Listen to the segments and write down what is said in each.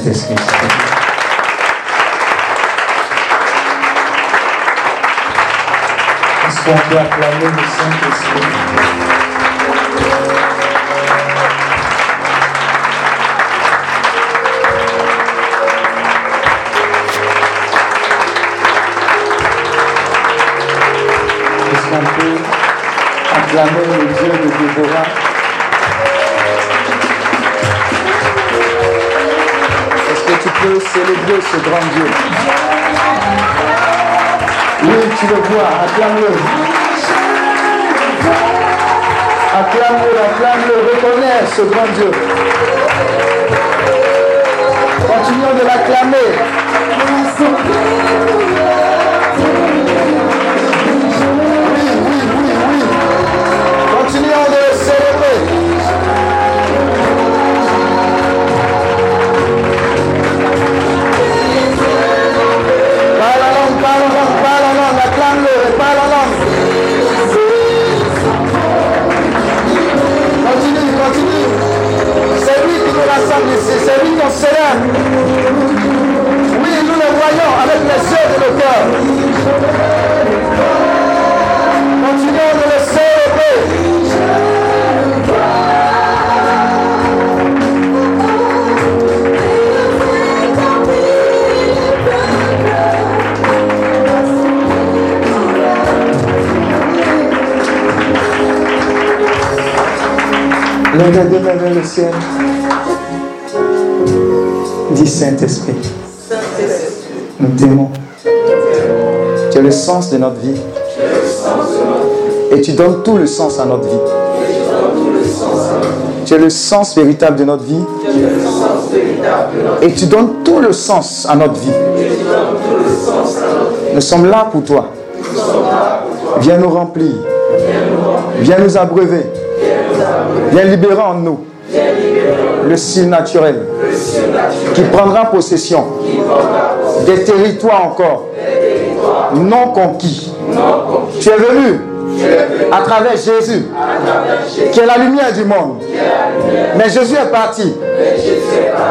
acclamer le Saint-Esprit Est-ce qu'on peut acclamer le ce grand Dieu Oui, tu le vois, acclame-le. Acclame-le, acclame-le, reconnais ce grand Dieu. Continuons de l'acclamer. Oui, nous le voyons avec les yeux de nos cœurs. Continuons de le le ciel. Saint-Esprit. Nous t'aimons. Tu es le sens de notre vie. Et tu donnes tout le sens à notre vie. Tu es le sens véritable de notre vie. Et tu donnes tout le sens à notre vie. Nous sommes là pour toi. Viens nous remplir. Viens nous abreuver. Viens libérer en nous le style naturel qui prendra possession des territoires encore non conquis. Tu es venu à travers Jésus, qui est la lumière du monde. Mais Jésus est parti.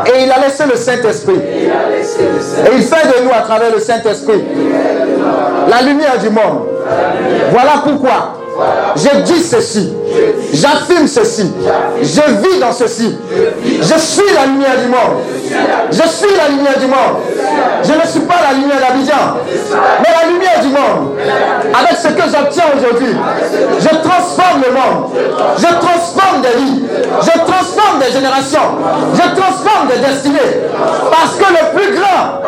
Et il a laissé le Saint-Esprit. Et il fait de nous, à travers le Saint-Esprit, la lumière du monde. Voilà pourquoi je dis ceci. J'affirme ceci. Je vis dans ceci. Je suis la lumière du monde. Je suis la lumière du monde. Je ne suis pas la lumière d'Abidjan, mais la lumière du monde. Avec ce que j'obtiens aujourd'hui, je transforme le monde. Je transforme des vies. Je transforme des générations. Je transforme des destinées. Parce que le plus grand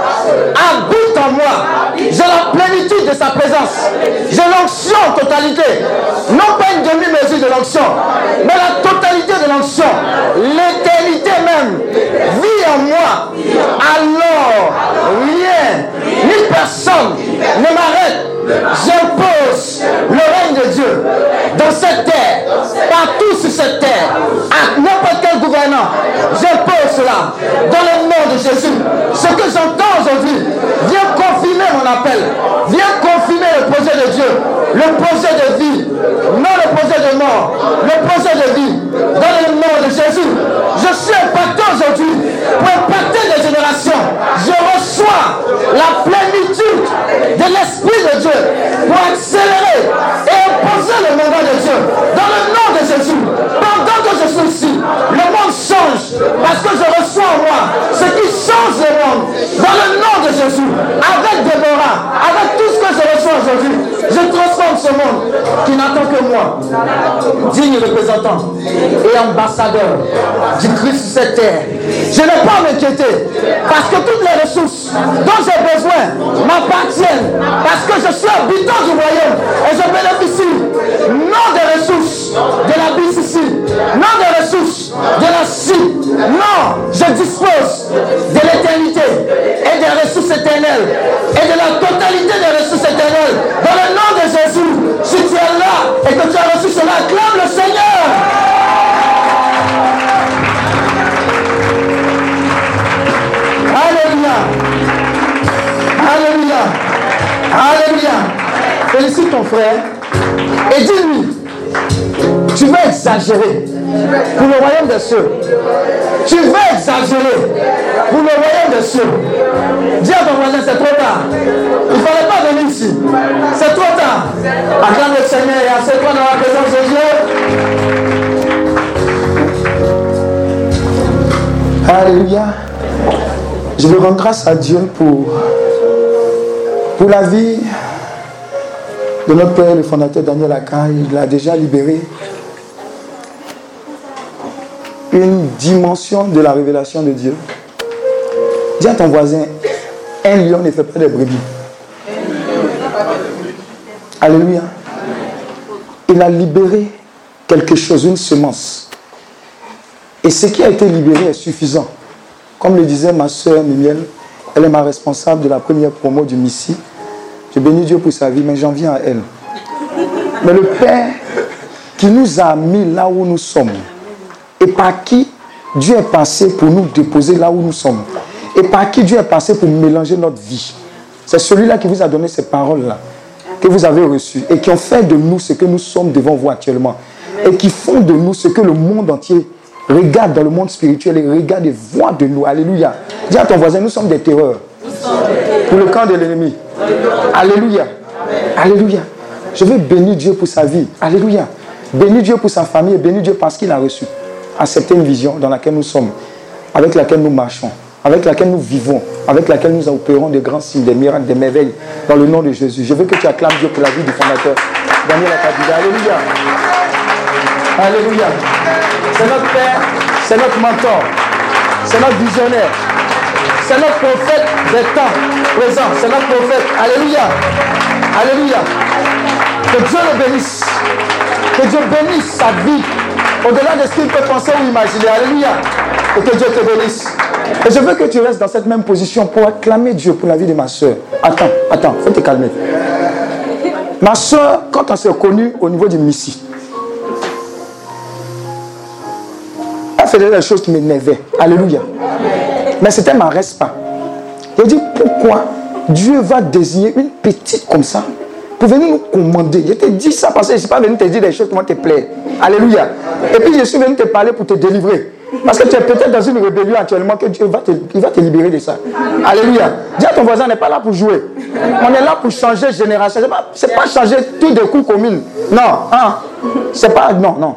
habite en moi. J'ai la plénitude de sa présence. J'ai l'onction en totalité. Non pas une demi-mesure de l'onction, mais la totalité de l'onction. L'éternité même vit en moi. Alors, rien, ni personne ne m'arrête. J'impose le règne de Dieu dans cette terre, partout sur cette terre, à n'importe quel gouvernant. J'impose cela dans le nom de Jésus. Ce que j'entends aujourd'hui vient confirmer mon appel, vient confirmer le projet de Dieu, le projet de vie, non le projet de mort, le projet de vie, dans le nom de Jésus. Je suis impacté aujourd'hui pour impacter les générations. Je reçois la plénitude de de Dieu pour accélérer et imposer le mandat de Dieu. Dans le nom de Jésus, pendant que je suis ici, le monde change parce que je reçois en moi ce qui change le monde. Dans le nom de Jésus, avec Déborah, avec tout ce que je reçois aujourd'hui, je ce monde qui n'attend que moi, digne représentant et ambassadeur du Christ sur cette terre. Je n'ai pas à m'inquiéter parce que toutes les ressources dont j'ai besoin m'appartiennent parce que je suis habitant du royaume et je bénéficie non des ressources de la BCC, non des ressources de la CI, non, je dispose de l'éternité et des ressources éternelles et de la totalité des ressources éternelles dans le nom de Jésus. Si tu es là et que tu as reçu cela, acclame le Seigneur. Alléluia. Alléluia. Alléluia. Félicite ton frère et dis-lui, tu vas exagérer pour le royaume des cieux. Tu veux exagérer pour le royaume des cieux. Dis à ton voisin, c'est trop tard. Il ne fallait pas venir ici. C'est trop tard. Acclame le Seigneur et assieds-toi dans la présence de Dieu. Alléluia. Je veux rendre grâce à Dieu pour, pour la vie de notre père, le fondateur Daniel Aka. Il l'a déjà libéré une dimension de la révélation de Dieu. Dis à ton voisin, un lion ne fait pas de brebis. Alléluia. Il a libéré quelque chose, une semence. Et ce qui a été libéré est suffisant. Comme le disait ma soeur Mimiel, elle est ma responsable de la première promo du Missi. Je bénis Dieu pour sa vie, mais j'en viens à elle. Mais le Père qui nous a mis là où nous sommes, et par qui Dieu est passé pour nous déposer là où nous sommes, et par qui Dieu est passé pour mélanger notre vie. C'est celui-là qui vous a donné ces paroles-là, que vous avez reçues, et qui ont fait de nous ce que nous sommes devant vous actuellement, et qui font de nous ce que le monde entier regarde dans le monde spirituel et regarde et voit de nous. Alléluia. Dis à ton voisin, nous sommes des terreurs pour le camp de l'ennemi. Alléluia. Alléluia. Je veux bénir Dieu pour sa vie. Alléluia. Bénis Dieu pour sa famille et bénis Dieu parce qu'il a reçu accepter une vision dans laquelle nous sommes, avec laquelle nous marchons, avec laquelle nous vivons, avec laquelle nous opérons des grands signes, des miracles, des merveilles, dans le nom de Jésus. Je veux que tu acclames Dieu pour la vie du fondateur, Daniel Akadida. Alléluia. Alléluia. C'est notre Père, c'est notre mentor, c'est notre visionnaire, c'est notre prophète des temps présents, c'est notre prophète. Alléluia. Alléluia. Que Dieu le bénisse. Que Dieu bénisse sa vie au-delà de ce qu'il peut penser ou imaginer. Alléluia. Et que Dieu te bénisse. Et je veux que tu restes dans cette même position pour acclamer Dieu pour la vie de ma soeur. Attends, attends, faut te calmer. Ma soeur, quand on s'est connue au niveau du Missi, faisait des choses qui m'énervaient. Alléluia. Mais c'était ma pas. J'ai dit pourquoi Dieu va désigner une petite comme ça pour venir nous commander? Je te dis ça parce que je ne suis pas venu te dire des choses qui vont te plaire. Alléluia. Et puis je suis venu te parler pour te délivrer. Parce que tu es peut-être dans une rébellion actuellement que Dieu va te, il va te libérer de ça. Alléluia. Dis à ton voisin, on n'est pas là pour jouer. On est là pour changer génération. Ce n'est pas, changer tout de coup commune. Non. Hein? C'est pas. Non, non.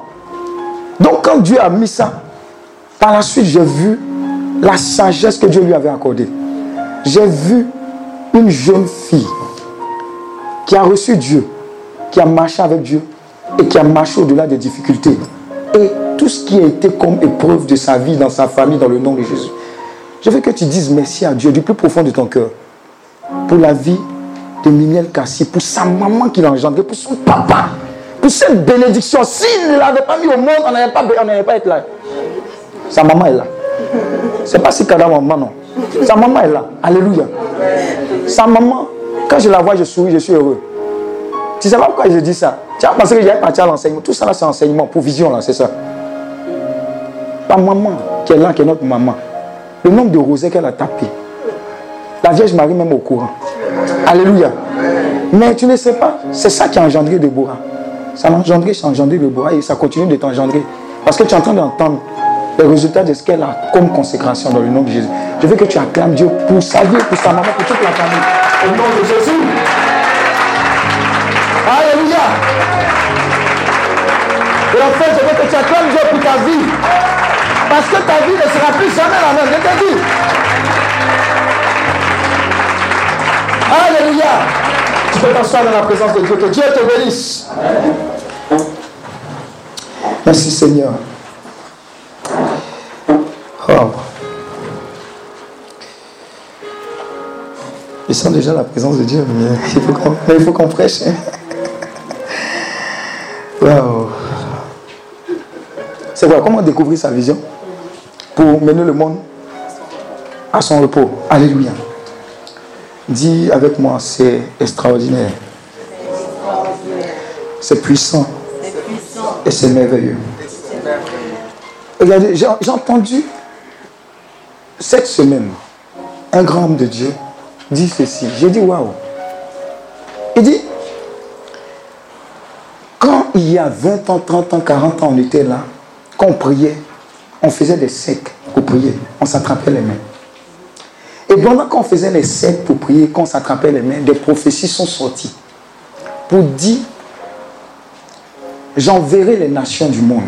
Donc quand Dieu a mis ça, par la suite, j'ai vu la sagesse que Dieu lui avait accordée. J'ai vu une jeune fille qui a reçu Dieu, qui a marché avec Dieu et qui a marché au-delà des difficultés. Et tout ce qui a été comme épreuve de sa vie, dans sa famille, dans le nom de Jésus. Je veux que tu dises merci à Dieu du plus profond de ton cœur pour la vie de Mimiel Kassi, pour sa maman qui l'a engendré, pour son papa, pour cette bénédiction. S'il ne l'avait pas mis au monde, on n'allait pas, pas être là. Sa maman est là. C'est pas si maman, non. Sa maman est là. Alléluia. Sa maman quand je la vois, je souris, je suis heureux. Tu sais pas pourquoi je dis ça? Tu as pensé que j'ai parti à l'enseignement? Tout ça, là, c'est enseignement, pour vision, là, c'est ça. Ta maman, qui est là, qui est notre maman, le nombre de rosets qu'elle a tapé. La Vierge Marie, même au courant. Alléluia. Mais tu ne sais pas, c'est ça qui a engendré Déborah. Ça a engendré, ça a engendré Déborah et ça continue de t'engendrer. Parce que tu es en train d'entendre les résultats de ce qu'elle a comme consécration dans le nom de Jésus. Je veux que tu acclames Dieu pour sa vie, pour sa maman, pour toute la famille. Au nom de Jésus. Alléluia. Et en fait, je veux que tu acclames Dieu pour ta vie. Parce que ta vie ne sera plus jamais la même. Je te dis. Alléluia. Tu peux t'asseoir dans la présence de Dieu. Que Dieu te bénisse. Merci Seigneur. Oh. Ils sont déjà la présence de Dieu, mais il faut qu'on, prêche. Hein. C'est quoi? Comment découvrir sa vision pour mener le monde à son repos? Alléluia. Dis avec moi, c'est extraordinaire. C'est puissant. Et c'est merveilleux. Regardez, j'ai entendu cette semaine un grand homme de Dieu dit ceci. J'ai dit waouh. Il dit quand il y a 20 ans, 30 ans, 40 ans, on était là, quand on priait, on faisait des secs. pour prier. On s'attrapait les mains. Et pendant qu'on faisait les sept pour prier, qu'on s'attrapait les mains, des prophéties sont sorties pour dire J'enverrai les nations du monde.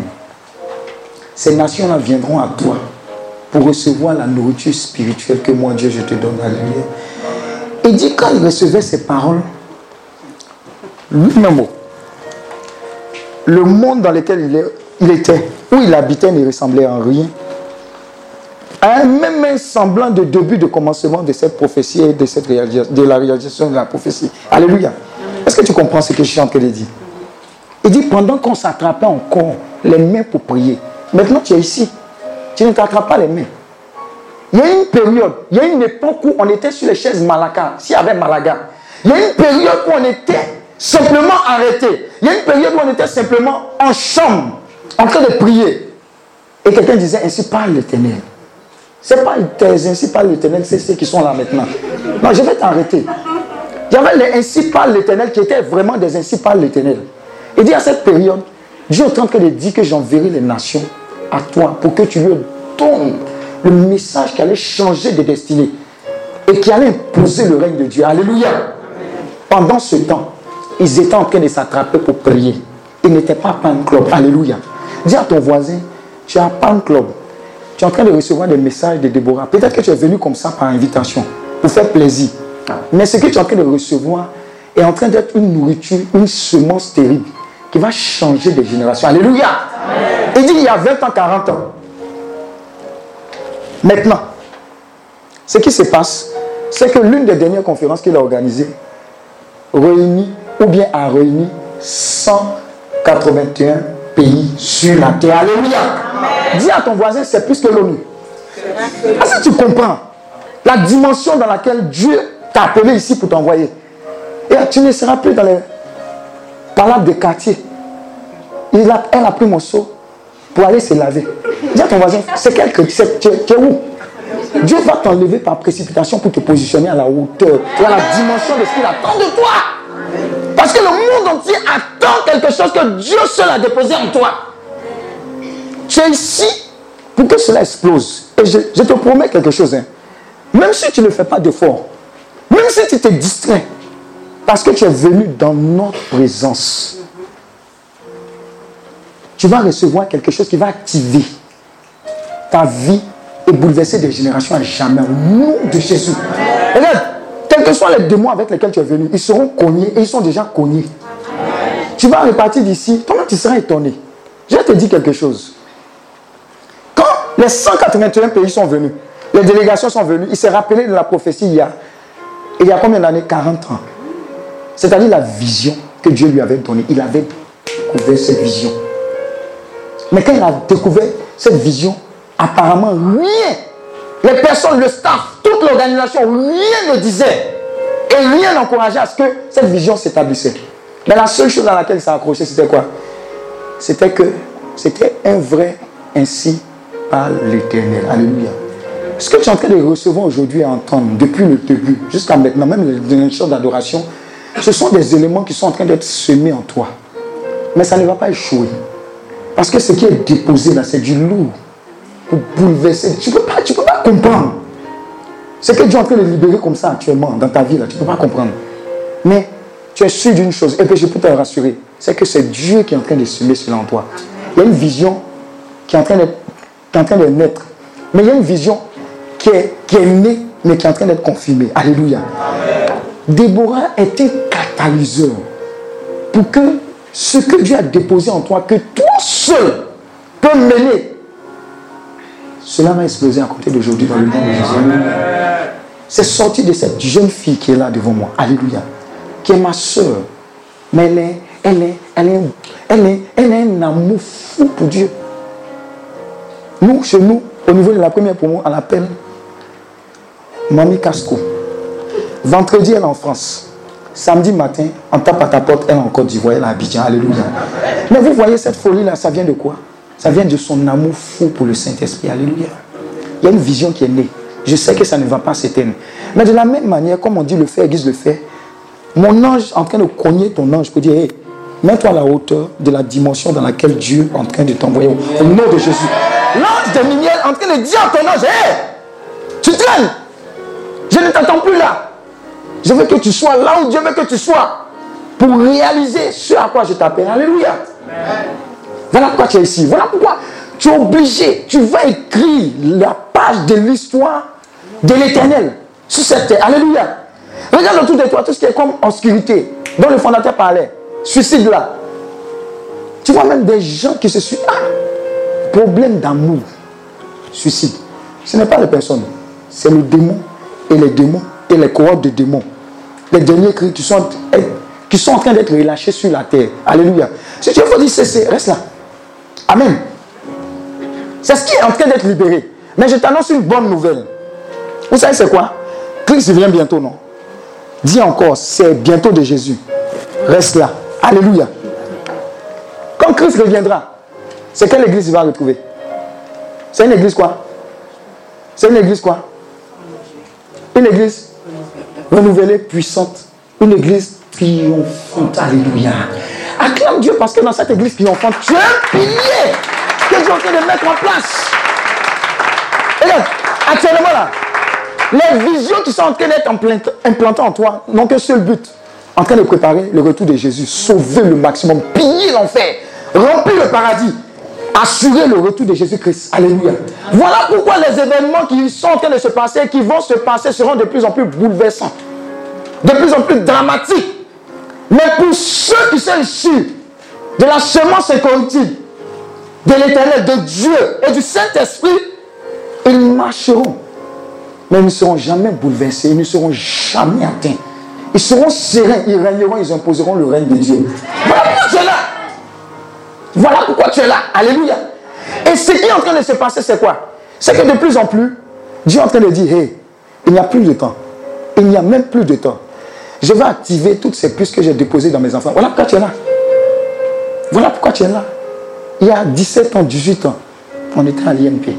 Ces nations-là viendront à toi pour recevoir la nourriture spirituelle que moi, Dieu, je te donne. Alléluia. Et dit quand il recevait ces paroles, lui-même, le monde dans lequel il, était, où il habitait, ne ressemblait en rien à un même semblant de début de commencement de cette prophétie et de, cette de la réalisation de la prophétie. Alléluia. Est-ce que tu comprends ce que je suis en train de dire? Il dit pendant qu'on s'attrapait encore les mains pour prier, maintenant tu es ici, tu ne t'attrapes pas les mains. Il y a une période, il y a une époque où on était sur les chaises Malaka, s'il y avait Malaga. Il y a une période où on était simplement arrêté. Il y a une période où on était simplement en chambre, en train de prier. Et quelqu'un disait, ainsi parle l'Éternel. Ce n'est pas tes ainsi parle l'Éternel, c'est ceux qui sont là maintenant. Non, je vais t'arrêter. Il y avait les ainsi parle l'Éternel qui étaient vraiment des ainsi parle l'Éternel. Il dit à cette période, Dieu est en train de dire que j'enverrai les nations à toi pour que tu lui donnes le message qui allait changer de destinée et qui allait imposer le règne de Dieu. Alléluia. Pendant ce temps, ils étaient en train de s'attraper pour prier. Ils n'étaient pas pan club. Alléluia. Dis à ton voisin, tu as pan club. Tu es en train de recevoir des messages de Déborah. Peut-être que tu es venu comme ça par invitation, pour faire plaisir. Mais ce que tu es en train de recevoir est en train d'être une nourriture, une semence terrible qui va changer des générations. Alléluia. Il dit il y a 20 ans, 40 ans. Maintenant, ce qui se passe, c'est que l'une des dernières conférences qu'il a organisées réunit ou bien a réuni 181 pays sur la terre. Alléluia. Dis à ton voisin, c'est plus que l'ONU. Est-ce que tu comprends la dimension dans laquelle Dieu t'a appelé ici pour t'envoyer? Et tu ne seras plus dans les palables des quartiers. Elle a pris mon seau pour aller se laver. Dis à ton voisin, c'est quel tu, tu es où? Dieu va t'enlever par précipitation pour te positionner à la hauteur, à la dimension de ce qu'il attend de toi. Parce que le monde entier attend quelque chose que Dieu seul a déposé en toi. Tu es ici pour que cela explose. Et je, te promets quelque chose. Hein. Même si tu ne fais pas d'effort, même si tu te distrait, parce que tu es venu dans notre présence, tu vas recevoir quelque chose qui va activer ta vie et bouleverser des générations à jamais. Au nom de Jésus. Regarde, quels que soient les démons avec lesquels tu es venu, ils seront cognés et ils sont déjà cognés. Tu vas repartir d'ici, toi tu seras étonné. Je vais te dire quelque chose. Quand les 181 pays sont venus, les délégations sont venues, il s'est rappelé de la prophétie il y a, il y a combien d'années? 40 ans. C'est-à-dire la vision que Dieu lui avait donnée. Il avait découvert cette vision. Mais quand il a découvert cette vision, apparemment rien les personnes, le staff, toute l'organisation, rien ne disait. Et rien n'encourageait à ce que cette vision s'établissait. Mais la seule chose à laquelle ça accroché, c'était quoi? C'était que c'était un vrai ainsi par l'éternel. Alléluia. Ce que tu es en train de recevoir aujourd'hui et entendre depuis le début jusqu'à maintenant, même les choses d'adoration, ce sont des éléments qui sont en train d'être semés en toi. Mais ça ne va pas échouer. Parce que ce qui est déposé là, c'est du lourd pour bouleverser. Tu ne peux, pas, peux pas comprendre. Ce que Dieu est en train de libérer comme ça actuellement dans ta vie, là, tu ne peux pas comprendre. Mais tu es sûr d'une chose, et que je peux te rassurer, c'est que c'est Dieu qui est en train de semer cela en toi. Il y a une vision qui est en train, de naître. Mais il y a une vision qui est, qui est née, mais qui est en train d'être confirmée. Alléluia. Déborah est catalyseur pour que ce que Dieu a déposé en toi, que toi seul peux mener cela va exploser à côté d'aujourd'hui dans le nom de Jésus. C'est sorti de cette jeune fille qui est là devant moi. Alléluia. Qui est ma soeur. Mais elle est, elle est, elle est, elle est, elle est un amour fou pour Dieu. Nous, chez nous, au niveau de la première promo, on l'appelle Mamie Casco. Vendredi, elle est en France. Samedi matin, on tape à ta porte, elle est en Côte d'Ivoire, à Abidjan. Alléluia. Mais vous voyez cette folie-là, ça vient de quoi? Ça vient de son amour fou pour le Saint-Esprit. Alléluia. Il y a une vision qui est née. Je sais que ça ne va pas s'éteindre. Mais de la même manière, comme on dit le fait aiguise le fait, mon ange en train de cogner ton ange pour dire, mets-toi à la hauteur de la dimension dans laquelle Dieu est en train de t'envoyer. Au nom de Jésus. L'ange de Miniel en train de dire à ton ange, hé, tu traînes. Je ne t'attends plus là. Je veux que tu sois là où Dieu veut que tu sois. Pour réaliser ce à quoi je t'appelle. Alléluia. Voilà pourquoi tu es ici. Voilà pourquoi tu es obligé. Tu vas écrire la page de l'histoire de l'éternel sur cette terre. Alléluia. Regarde autour de toi tout ce qui est comme obscurité, dont le fondateur parlait. Suicide là. Tu vois même des gens qui se suicident. Ah, problème d'amour. Suicide. Ce n'est pas les personnes. C'est le démon et les démons et les cohortes de démons. Les derniers cris qui sont, qui sont en train d'être relâchés sur la terre. Alléluia. Si tu veux dire cesser, reste là. Amen. C'est ce qui est en train d'être libéré. Mais je t'annonce une bonne nouvelle. Vous savez c'est quoi? Christ vient bientôt, non? Dis encore, c'est bientôt de Jésus. Reste là. Alléluia. Quand Christ reviendra, c'est quelle église il va retrouver? C'est une église quoi? C'est une église quoi? Une église? Renouvelée, puissante. Une église triomphante. Alléluia. Acclame Dieu parce que dans cette église triomphante, tu es un pilier que Dieu est de mettre en place. Et actuellement là, les visions qui sont en train d'être implantées en toi n'ont qu'un seul but. En train de préparer le retour de Jésus. Sauver le maximum. Piller l'enfer. Remplir le paradis. Assurer le retour de Jésus-Christ. Alléluia. Voilà pourquoi les événements qui sont en train de se passer, qui vont se passer, seront de plus en plus bouleversants. De plus en plus dramatiques. Mais pour ceux qui sont issus de la semence incorruptible, de l'éternel, de Dieu et du Saint-Esprit, ils marcheront mais ils ne seront jamais bouleversés, ils ne seront jamais atteints. Ils seront sereins, ils régneront, ils imposeront le règne de Dieu. Voilà es là. Voilà pourquoi tu es là. Alléluia. Et ce qui est en train de se passer, c'est quoi? C'est que de plus en plus, Dieu est en train de dire, hé, il n'y a plus de temps. Il n'y a même plus de temps. Je vais activer toutes ces puces que j'ai déposées dans mes enfants. Voilà pourquoi tu es là. Voilà pourquoi tu es là. Il y a 17 ans, 18 ans, on était à l'IMP.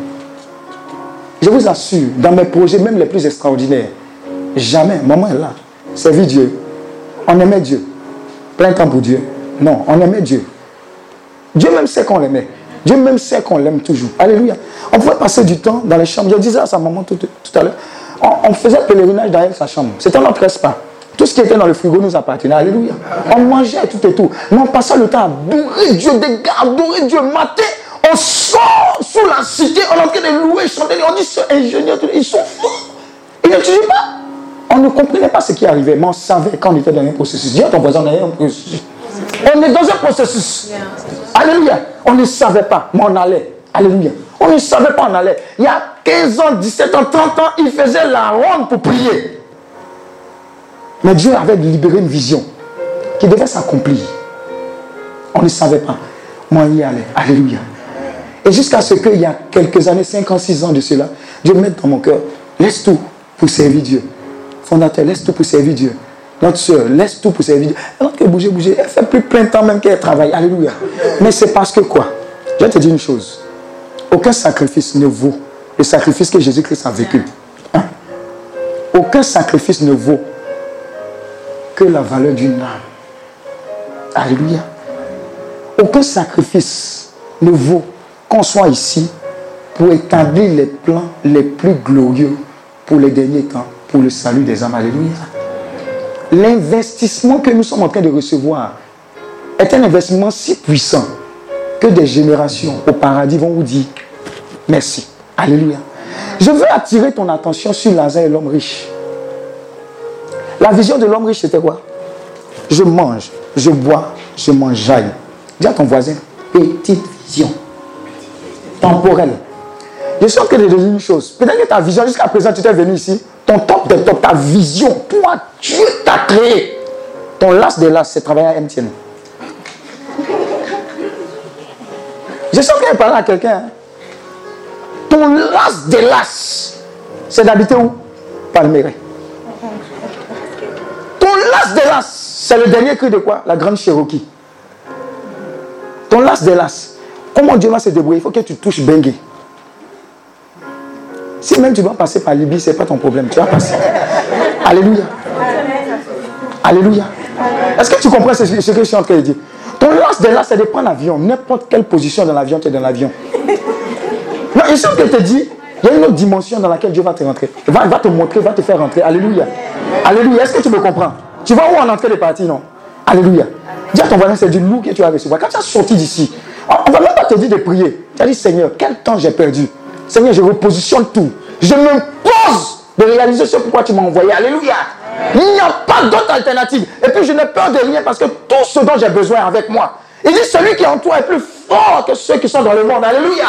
Je vous assure, dans mes projets, même les plus extraordinaires, jamais, maman est là, servir Dieu. On aimait Dieu. Plein temps pour Dieu. Non, on aimait Dieu. Dieu même sait qu'on l'aimait. Dieu même sait qu'on l'aime toujours. Alléluia. On pouvait passer du temps dans les chambres. Je disais à sa maman tout, à l'heure, on, faisait pèlerinage derrière sa chambre. C'était notre pas. Tout ce qui était dans le frigo nous appartenait. Alléluia. On mangeait tout et tout. Mais on passait le temps à adorer Dieu, des gars, adorer Dieu, matin on sort sous la cité, on est en train de louer, chanter, on dit ce ingénieur, ils sont fous. Ils ne pas. On ne comprenait pas ce qui arrivait, mais on savait quand on était dans un processus. Dis à ton voisin, on est un processus. On est dans un processus. Alléluia. On ne savait pas, mais on allait. Alléluia. On ne savait pas, on allait. Il y a 15 ans, 17 ans, 30 ans, il faisait la ronde pour prier. Mais Dieu avait libéré une vision qui devait s'accomplir. On ne savait pas. Moi, il y allait. Alléluia. Et jusqu'à ce qu'il y a quelques années, 5 ans, 6 ans de cela, Dieu mette dans mon cœur, laisse tout pour servir Dieu. Fondateur, laisse tout pour servir Dieu. Notre soeur, laisse tout pour servir Dieu. Alors qu'elle bouger, bouger, elle fait plus plein de temps même qu'elle travaille. Alléluia. Mais c'est parce que quoi? Je vais te dire une chose. Aucun sacrifice ne vaut le sacrifice que Jésus-Christ a vécu. Hein? Aucun sacrifice ne vaut que la valeur d'une âme. Alléluia. Aucun sacrifice ne vaut qu'on soit ici pour établir les plans les plus glorieux pour les derniers temps, pour le salut des âmes. Alléluia. L'investissement que nous sommes en train de recevoir est un investissement si puissant que des générations au paradis vont vous dire merci. Alléluia. Je veux attirer ton attention sur Lazare et l'homme riche. La vision de l'homme riche, c'était quoi? Je mange, je bois, je mangeaille. Dis à ton voisin, petite vision temporel. Je suis en train de dire une chose. Peut-être que ta vision, jusqu'à présent, tu t'es venu ici, ton top de top, ta vision, toi, Dieu t'a créé. Ton las de las, c'est travailler à MTN. Je train de parler à quelqu'un. Hein. Ton las de las, c'est d'habiter où? Palméré. Ton las de las, c'est le dernier cri de quoi? La grande Cherokee. Ton las de las, Comment Dieu va se débrouiller Il faut que tu touches Bengue. Si même tu dois passer par Libye, ce n'est pas ton problème. Tu vas passer. Alléluia. Alléluia. Est-ce que tu comprends ce, que je suis en train de dire? Ton lance de là, c'est de prendre l'avion. N'importe quelle position dans l'avion, tu es dans l'avion. Et ce que te dit, il y a une autre dimension dans laquelle Dieu va te rentrer. Il va, te montrer, va te faire rentrer. Alléluia. Alléluia. Est-ce que tu me comprends? Tu vois où on est entré les parties, non? Alléluia. Dis à ton voisin, c'est du loup que tu vas recevoir. Quand tu as sorti d'ici, on ne va même pas te dire de prier. Tu as dit, Seigneur, quel temps j'ai perdu? Seigneur, je repositionne tout. Je me pose de réaliser ce pourquoi tu m'as envoyé. Alléluia. Il n'y a pas d'autre alternative. Et puis je n'ai peur de rien parce que tout ce dont j'ai besoin avec moi. Il dit celui qui est en toi est plus fort que ceux qui sont dans le monde. Alléluia.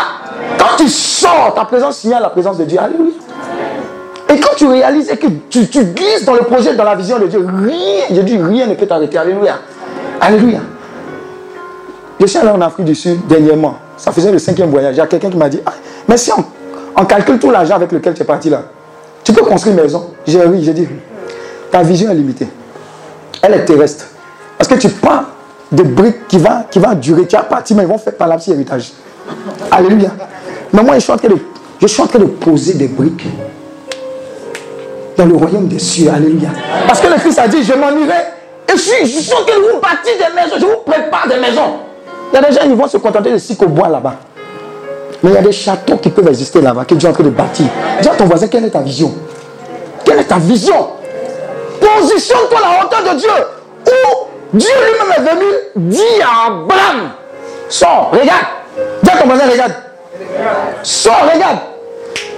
Quand tu sors, ta présence signale la présence de Dieu. Alléluia. Et quand tu réalises et que tu, tu, glisses dans le projet, dans la vision de Dieu, rien, je dis rien ne peut t'arrêter. Alléluia. Alléluia. Je suis allé en Afrique du Sud dernièrement. Ça faisait le cinquième voyage. Il y a quelqu'un qui m'a dit, ah, mais si on, calcule tout l'argent avec lequel tu es parti là, tu peux construire une maison. J'ai oui, j'ai dit, ta vision est limitée. Elle est terrestre. Parce que tu prends des briques qui vont qui va durer. Tu as parti, mais ils vont faire par la petite héritage. Alléluia. Mais moi, je suis, en train de, je de poser des briques dans le royaume des cieux. Alléluia. Parce que le Fils a dit, je m'en irai. Et je suis, je suis de vous bâtir des maisons. Je vous prépare des maisons. Il y a des gens qui vont se contenter de cycles au bois là-bas. Mais il y a des châteaux qui peuvent exister là-bas, que Dieu est en train de bâtir. Dis à ton voisin, quelle est ta vision? Quelle est ta vision? Positionne-toi à la hauteur de Dieu. Où Dieu lui-même est venu dire à Abraham, sors, regarde. Dis à ton voisin, regarde. Sors, regarde.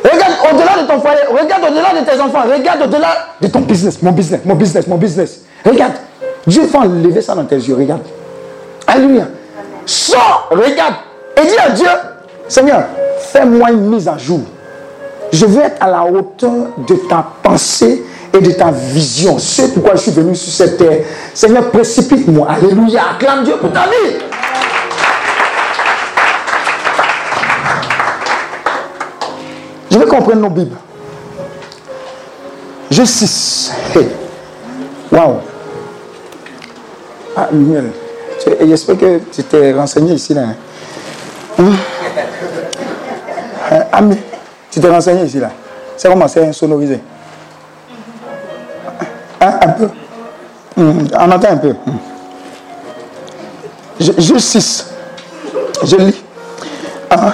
Regarde au-delà de ton foyer, regarde au-delà de tes enfants, regarde au-delà de ton business, mon business, mon business, mon business. Regarde. Dieu va enlever ça dans tes yeux, regarde. Alléluia. Sors, regarde. Et dis à Dieu, Seigneur, fais-moi une mise à jour. Je veux être à la hauteur de ta pensée et de ta vision. C'est pourquoi je suis venu sur cette terre. Seigneur, précipite-moi. Alléluia. Acclame Dieu pour ta vie. Je veux qu'on prenne nos Bibles. Je 6. Waouh. Ah, J'espère que tu t'es renseigné ici. Là. Ah, mais, tu t'es renseigné ici. là. C'est comment c'est sonorisé? Hein, Un peu. Hum, on entend un peu. Hum. Je, 6. Je lis. Ah.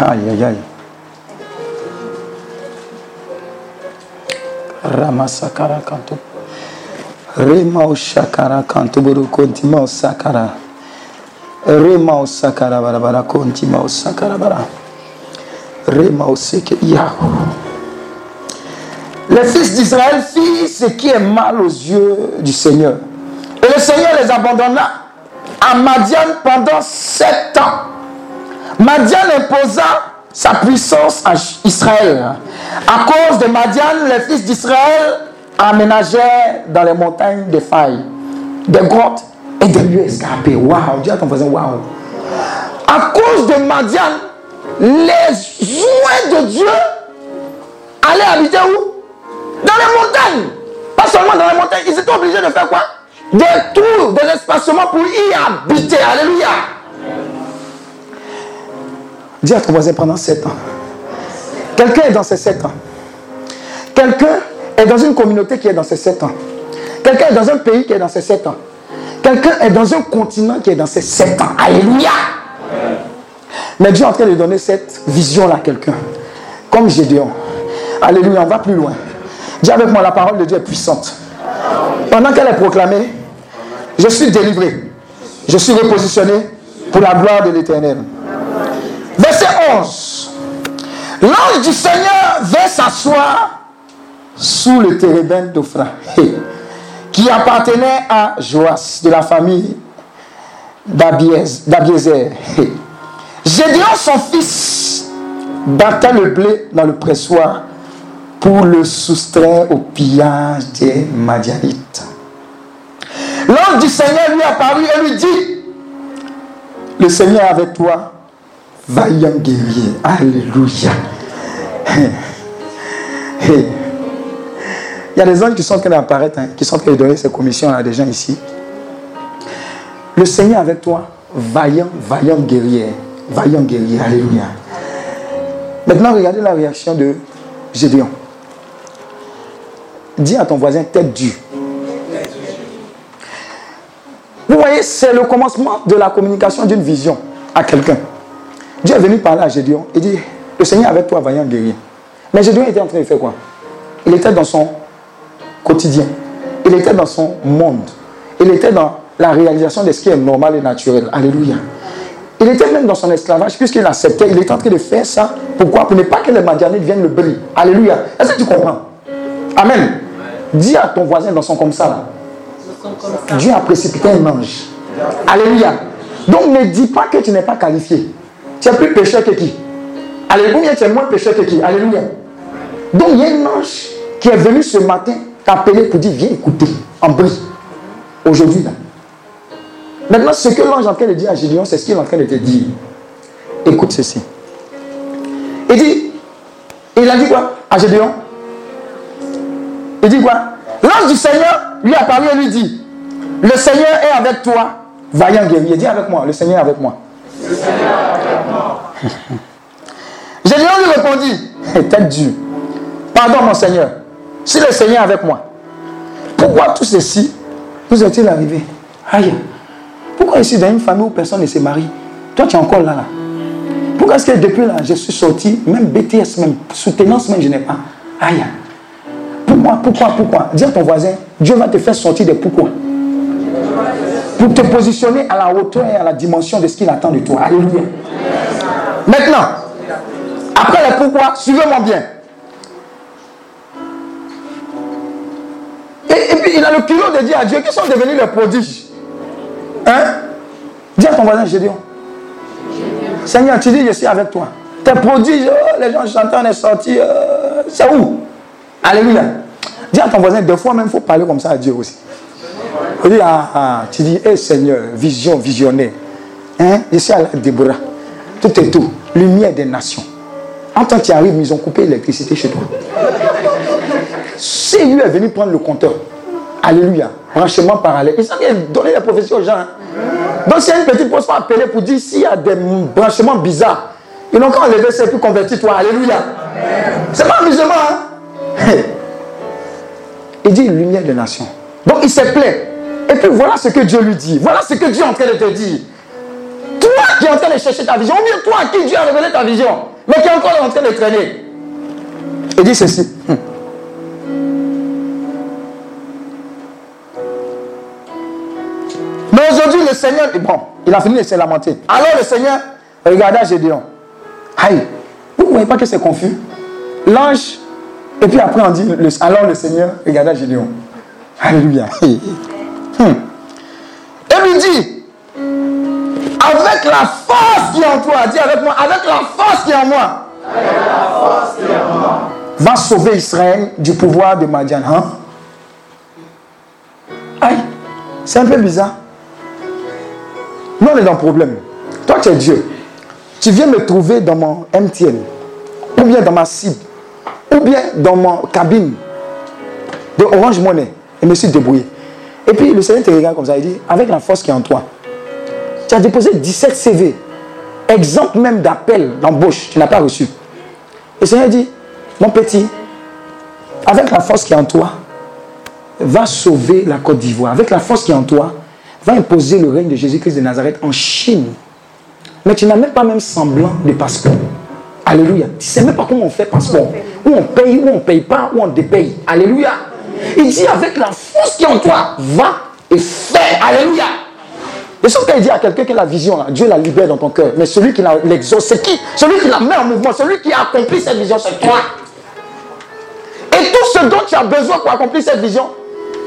Aïe, aïe, aïe. Ramasakara kanto. Rema shakara kanto buru konti ma o sakara. Rema. Rema Les fils d'Israël firent ce qui est mal aux yeux du Seigneur. Et le Seigneur les abandonna à Madian pendant sept ans. Madian imposa sa puissance à Israël. À cause de Madian, les fils d'Israël aménagèrent dans les montagnes des failles, des grottes lieux escarpés. Waouh, dis à ton voisin, waouh. À cause de Madian, les jouets de Dieu allaient habiter où? Dans les montagnes. Pas seulement dans les montagnes, ils étaient obligés de faire quoi? Des tours, des espacements pour y habiter. Alléluia. Dis à ton voisin pendant sept ans. Quelqu'un est dans ces sept ans. Quelqu'un est dans une communauté qui est dans ces sept ans. Quelqu'un est dans un pays qui est dans ces sept ans. Quelqu'un est dans un continent qui est dans ces sept ans. Alléluia. Mais Dieu est en train de donner cette vision-là à quelqu'un. Comme Gédéon. Alléluia, on va plus loin. Dis avec moi, la parole de Dieu est puissante. Pendant qu'elle est proclamée, je suis délivré. Je suis repositionné pour la gloire de l'éternel. Verset 11. L'ange du Seigneur vint s'asseoir sous le térébin d'Ophra, qui appartenait à Joas, de la famille d'Abiezer. Gédéon, son fils, battait le blé dans le pressoir pour le soustraire au pillage des Madianites. L'ange du Seigneur lui apparut et lui dit, le Seigneur avec toi, vaillant guerrier. Alléluia. Il y a des anges qui sont en train d'apparaître, hein, qui sont en train de donner ces commissions à des gens ici. Le Seigneur avec toi, vaillant, vaillant guerrier. Vaillant guerrier. Alléluia. Maintenant, regardez la réaction de Gédéon. Dis à ton voisin tête due. Vous voyez, c'est le commencement de la communication d'une vision à quelqu'un. Dieu est venu parler à Gédéon. Il dit, le Seigneur avec toi, vaillant guerrier. Mais Gédéon était en train de faire quoi? Il était dans son quotidien. Il était dans son monde. Il était dans la réalisation de ce qui est normal et naturel. Alléluia. Il était même dans son esclavage, puisqu'il acceptait, il était en train de faire ça. Pourquoi? Pour ne pas que les Madianites viennent le briller. Alléluia. Est-ce que tu comprends? Amen. Dis à ton voisin dans son comme ça, là. Dieu a précipité un ange. Alléluia. Donc ne dis pas que tu n'es pas qualifié. Tu es plus pécheur que qui? Alléluia, tu es moins pécheur que qui? Alléluia. Donc il y a un ange qui est venu ce matin t'appeler pour dire viens écouter en bris. Aujourd'hui là. Maintenant, ce que l'ange est en train de dire à Gédéon, c'est ce qu'il est en train de te dire. Écoute ceci. Il dit, il a dit quoi à Gédéon? Il dit quoi? L'ange du Seigneur lui a parlé et lui dit, le Seigneur est avec toi, vaillant guerrier. Dis avec moi, le Seigneur est avec moi. Le Seigneur est avec moi. Gédéon lui répondit, tête dure, pardon mon Seigneur, si le Seigneur est avec moi, pourquoi tout ceci vous est-il arrivé? Aïe. Pourquoi ici, dans une famille où personne ne se marie, toi tu es encore là, là? Pourquoi est-ce que depuis là, je suis sorti, même BTS, même soutenance, même je n'ai pas? Aïe. Pourquoi, pourquoi, pourquoi? Dis à ton voisin, Dieu va te faire sortir de pourquoi. Pour te positionner à la hauteur et à la dimension de ce qu'il attend de toi. Alléluia. Maintenant, après le pourquoi, suivez-moi bien. Et, puis il a le culot de dire à Dieu qu'ils sont devenus les prodiges. Hein? Dis à ton voisin Gédéon. Seigneur, tu dis, je suis avec toi. Tes prodiges, oh, les gens chantent, on est sortis. Euh, c'est où? Alléluia. Dis à ton voisin, deux fois même, il faut parler comme ça à Dieu aussi. dis, ah, ah, tu dis, hé Seigneur, vision, visionnaire. Hein? Je suis à la Déborah. Tout est tout. Lumière des nations. En tant que tu arrives, ils ont coupé l'électricité chez toi. Si lui est venu prendre le compteur, Alléluia, branchement parallèle, ils ont donné la prophétie aux gens. Hein. Donc, a une petite pause, pour appeler pour dire s'il y a des branchements bizarres, ils n'ont qu'à enlever ça et puis convertir toi. Alléluia. C'est pas musulman. Hein? Il dit lumière des nations. Donc, il s'est plaint. Et puis, voilà ce que Dieu lui dit. Voilà ce que Dieu est en train de te dire. Toi qui es en train de chercher ta vision, ou bien toi à qui Dieu a révélé ta vision, mais qui est encore en train de traîner. Il dit ceci. Seigneur, bon, il a fini de se lamenter. Alors le Seigneur regarda Gédéon. Aïe, vous ne voyez pas que c'est confus? L'ange, et puis après on dit, alors le Seigneur regarda Gédéon. Alléluia. Hmm. Et lui dit, avec la force qui est en toi, dis avec moi, avec la force qui est en moi, avec la force qui est en moi, va sauver Israël du pouvoir de Madian. Hein? Aïe, c'est un peu bizarre. Nous, on est dans le problème. Toi, tu es Dieu. Tu viens me trouver dans mon MTN, ou bien dans ma cible, ou bien dans ma cabine de Orange Money, et me suis débrouillé. Et puis le Seigneur te regarde comme ça, il dit, avec la force qui est en toi, tu as déposé 17 CV, exemple même d'appel d'embauche, tu n'as pas reçu. Et le Seigneur dit, mon petit, avec la force qui est en toi, va sauver la Côte d'Ivoire. Avec la force qui est en toi, va imposer le règne de Jésus-Christ de Nazareth en Chine. Mais tu n'as même pas même semblant de passeport. Alléluia. Tu ne sais même pas comment on fait passeport. Où on paye, où on ne paye pas, où on dépaye. Alléluia. Il dit avec la force qui est en toi, va et fais. Alléluia. Et sauf qu'il dit à quelqu'un qui a la vision, là, Dieu la libère dans ton cœur. Mais celui qui l'exauce, c'est qui? Celui qui la met en mouvement, celui qui a accompli cette vision, c'est toi. Et tout ce dont tu as besoin pour accomplir cette vision,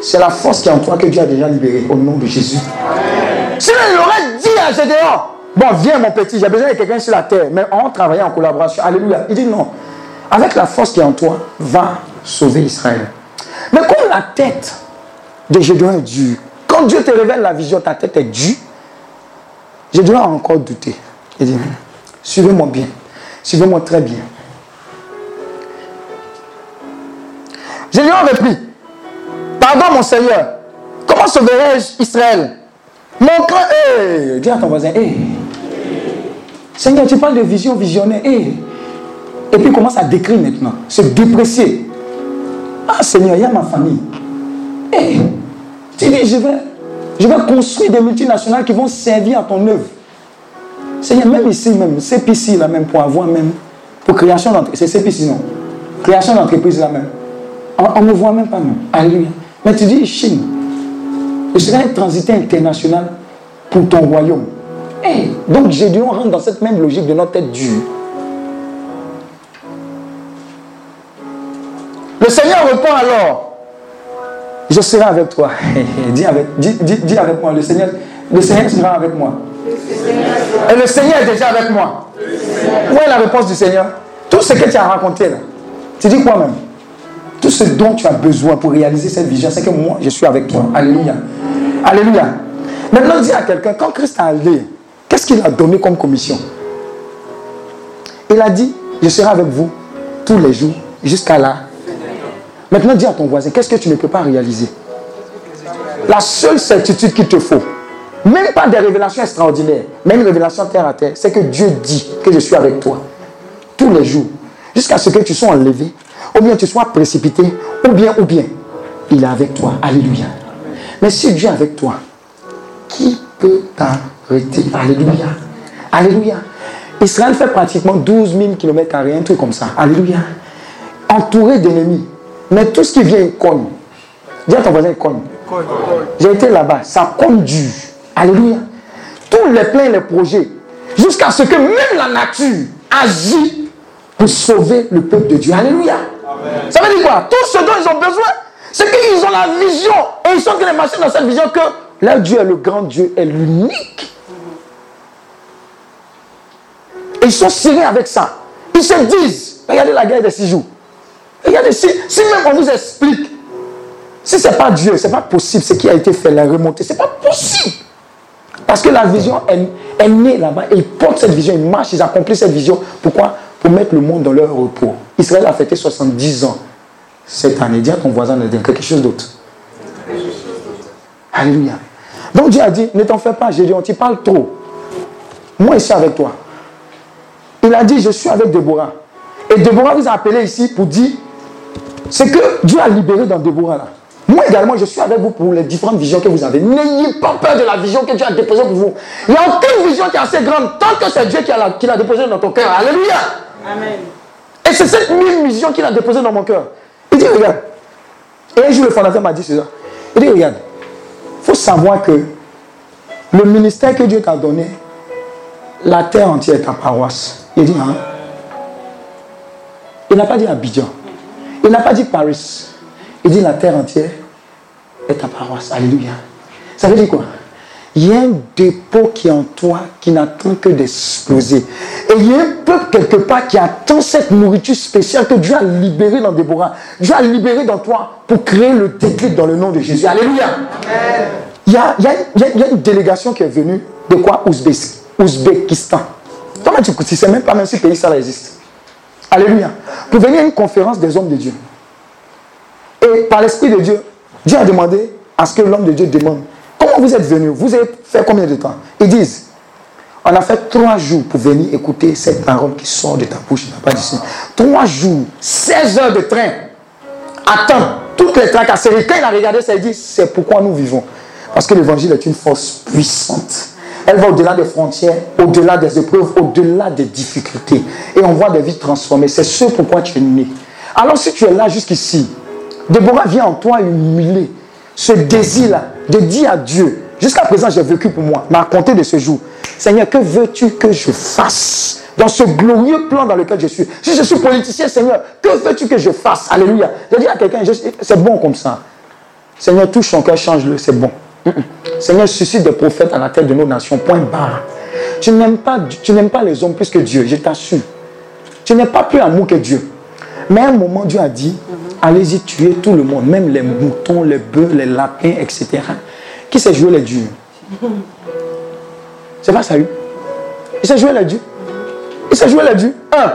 c'est la force qui est en toi que Dieu a déjà libérée au nom de Jésus. Sinon, il aurait dit à Gédéon, bon, viens mon petit, j'ai besoin de quelqu'un sur la terre, mais on travaille en collaboration. Alléluia. Il dit non. Avec la force qui est en toi, va sauver Israël. Mais comme la tête de Gédéon est dure, quand Dieu te révèle la vision, ta tête est dure, Gédéon a encore douté. Il dit, suivez-moi bien, suivez-moi très bien. Gédéon a repris, Pardon, mon Seigneur. Comment sauverai-je Israël? Mon cœur. Hey, dis à ton voisin, hey. Seigneur, tu parles de vision visionnaire. Et puis commence à décrire maintenant, se déprécier. Ah Seigneur, il y a ma famille. Hey. Tu dis, je vais, je vais construire des multinationales qui vont servir à ton œuvre. Seigneur, même ici, même, CPC, là, même, pour avoir même, pour création d'entreprise, c'est CPC, non Création d'entreprise, là, même. On ne voit même pas, même. Alléluia. Mais tu dis, Chine, je serai un transité international pour ton royaume. Hey, donc, j'ai dû rentrer dans cette même logique de notre tête dure. Le Seigneur répond alors, je serai avec toi. dis, avec, dis, avec moi, le Seigneur, le Seigneur sera avec moi. Et le Seigneur est déjà avec moi. Où est la réponse du Seigneur? Tout ce que tu as raconté là, tu dis quoi même? Tout ce dont tu as besoin pour réaliser cette vision, c'est que moi, je suis avec toi. Alléluia. Alléluia. Maintenant, dis à quelqu'un, quand Christ a allé, qu'est-ce qu'il a donné comme commission? Il a dit, je serai avec vous tous les jours jusqu'à là. Maintenant, dis à ton voisin, qu'est-ce que tu ne peux pas réaliser? La seule certitude qu'il te faut, même pas des révélations extraordinaires, même une révélation terre à terre, c'est que Dieu dit que je suis avec toi tous les jours, jusqu'à ce que tu sois enlevé, ou bien tu sois précipité, ou bien, ou bien, il est avec toi. Alléluia. Mais si Dieu est avec toi, qui peut t'arrêter? Alléluia. Alléluia. Israël fait pratiquement 12 000 km, un truc comme ça. Alléluia. Entouré d'ennemis. Mais tout ce qui vient, il cogne. Dis à ton voisin, il cogne. J'ai été là-bas, ça cogne dur. Alléluia. Tous les plans les projets, jusqu'à ce que même la nature agit pour sauver le peuple de Dieu. Alléluia. Ça veut dire quoi? Tout ce dont ils ont besoin, c'est qu'ils ont la vision. Et ils sont les machines dans cette vision que leur Dieu est le grand Dieu, est l'unique. Et ils sont serrés avec ça. Ils se disent, regardez la guerre des six jours. Regardez, si, même on vous explique, si ce n'est pas Dieu, ce n'est pas possible, ce qui a été fait, la remontée, ce n'est pas possible. Parce que la vision est, née là-bas ils portent cette vision, ils marchent, ils accomplissent cette vision. Pourquoi? Pour mettre le monde dans leur repos. Israël a fêté 70 ans cette année. Dis à ton voisin de quelque chose d'autre. Alléluia. Donc Dieu a dit, ne t'en fais pas, j'ai dit, on t'y parle trop. Moi, je suis avec toi. Il a dit, je suis avec Déborah. Et Déborah vous a appelé ici pour dire, c'est que Dieu a libéré dans Déborah là. Moi également, je suis avec vous pour les différentes visions que vous avez. N'ayez pas peur de la vision que Dieu a déposée pour vous. Il n'y a aucune vision qui est assez grande tant que c'est Dieu qui l'a déposée dans ton cœur. Alléluia. Amen. Et c'est cette même vision qu'il a déposée dans mon cœur. Il dit, regarde. Et un jour, le fondateur m'a dit ça. Il dit, regarde. Il faut savoir que le ministère que Dieu t'a donné, la terre entière est ta paroisse. Il dit, hein? Il n'a pas dit Abidjan. Il n'a pas dit Paris. Il dit la terre entière est ta paroisse. Alléluia. Ça veut dire quoi? Il y a un dépôt qui est en toi qui n'attend que d'exploser. Et il y a un peuple quelque part qui attend cette nourriture spéciale que Dieu a libérée dans Déborah. Dieu a libéré dans toi pour créer le déclic dans le nom de Jésus. Alléluia. Il y a, une délégation qui est venue de quoi? Ouzbékistan. Comment tu ne sais même pas même si le pays ça existe. Alléluia. Pour venir à une conférence des hommes de Dieu. Et par l'Esprit de Dieu, Dieu a demandé à ce que l'homme de Dieu demande Comment vous êtes venu Vous avez fait combien de temps? Ils disent On a fait trois jours pour venir écouter cette parole qui sort de ta bouche, pas. Trois jours, 16 heures de train. Attends, toutes les tracasseries. Quand il a regardé ça, il dit C'est pourquoi nous vivons. Parce que l'évangile est une force puissante. Elle va au-delà des frontières, au-delà des épreuves, au-delà des difficultés. Et on voit des vies transformées. C'est ce pourquoi tu es né. Alors si tu es là jusqu'ici, Déborah vient en toi humilier ce désir-là de dire à Dieu, jusqu'à présent j'ai vécu pour moi, m'a raconté de ce jour, Seigneur, que veux-tu que je fasse dans ce glorieux plan dans lequel je suis? Si je suis politicien, Seigneur, que veux-tu que je fasse? Alléluia. Je dis à quelqu'un, c'est bon comme ça. Seigneur, touche son cœur, change-le, c'est bon. Seigneur, suscite des prophètes à la tête de nos nations, point barre. Tu n'aimes pas, pas les hommes plus que Dieu, je t'assure. Tu n'es pas plus amour que Dieu. Mais à un moment, Dieu a dit, allez-y tuer tout le monde, même les moutons, les bœufs, les lapins, etc. Qui s'est joué les dieux? C'est pas ça, lui. Il s'est joué les dieux. Il s'est joué les dieux. Un,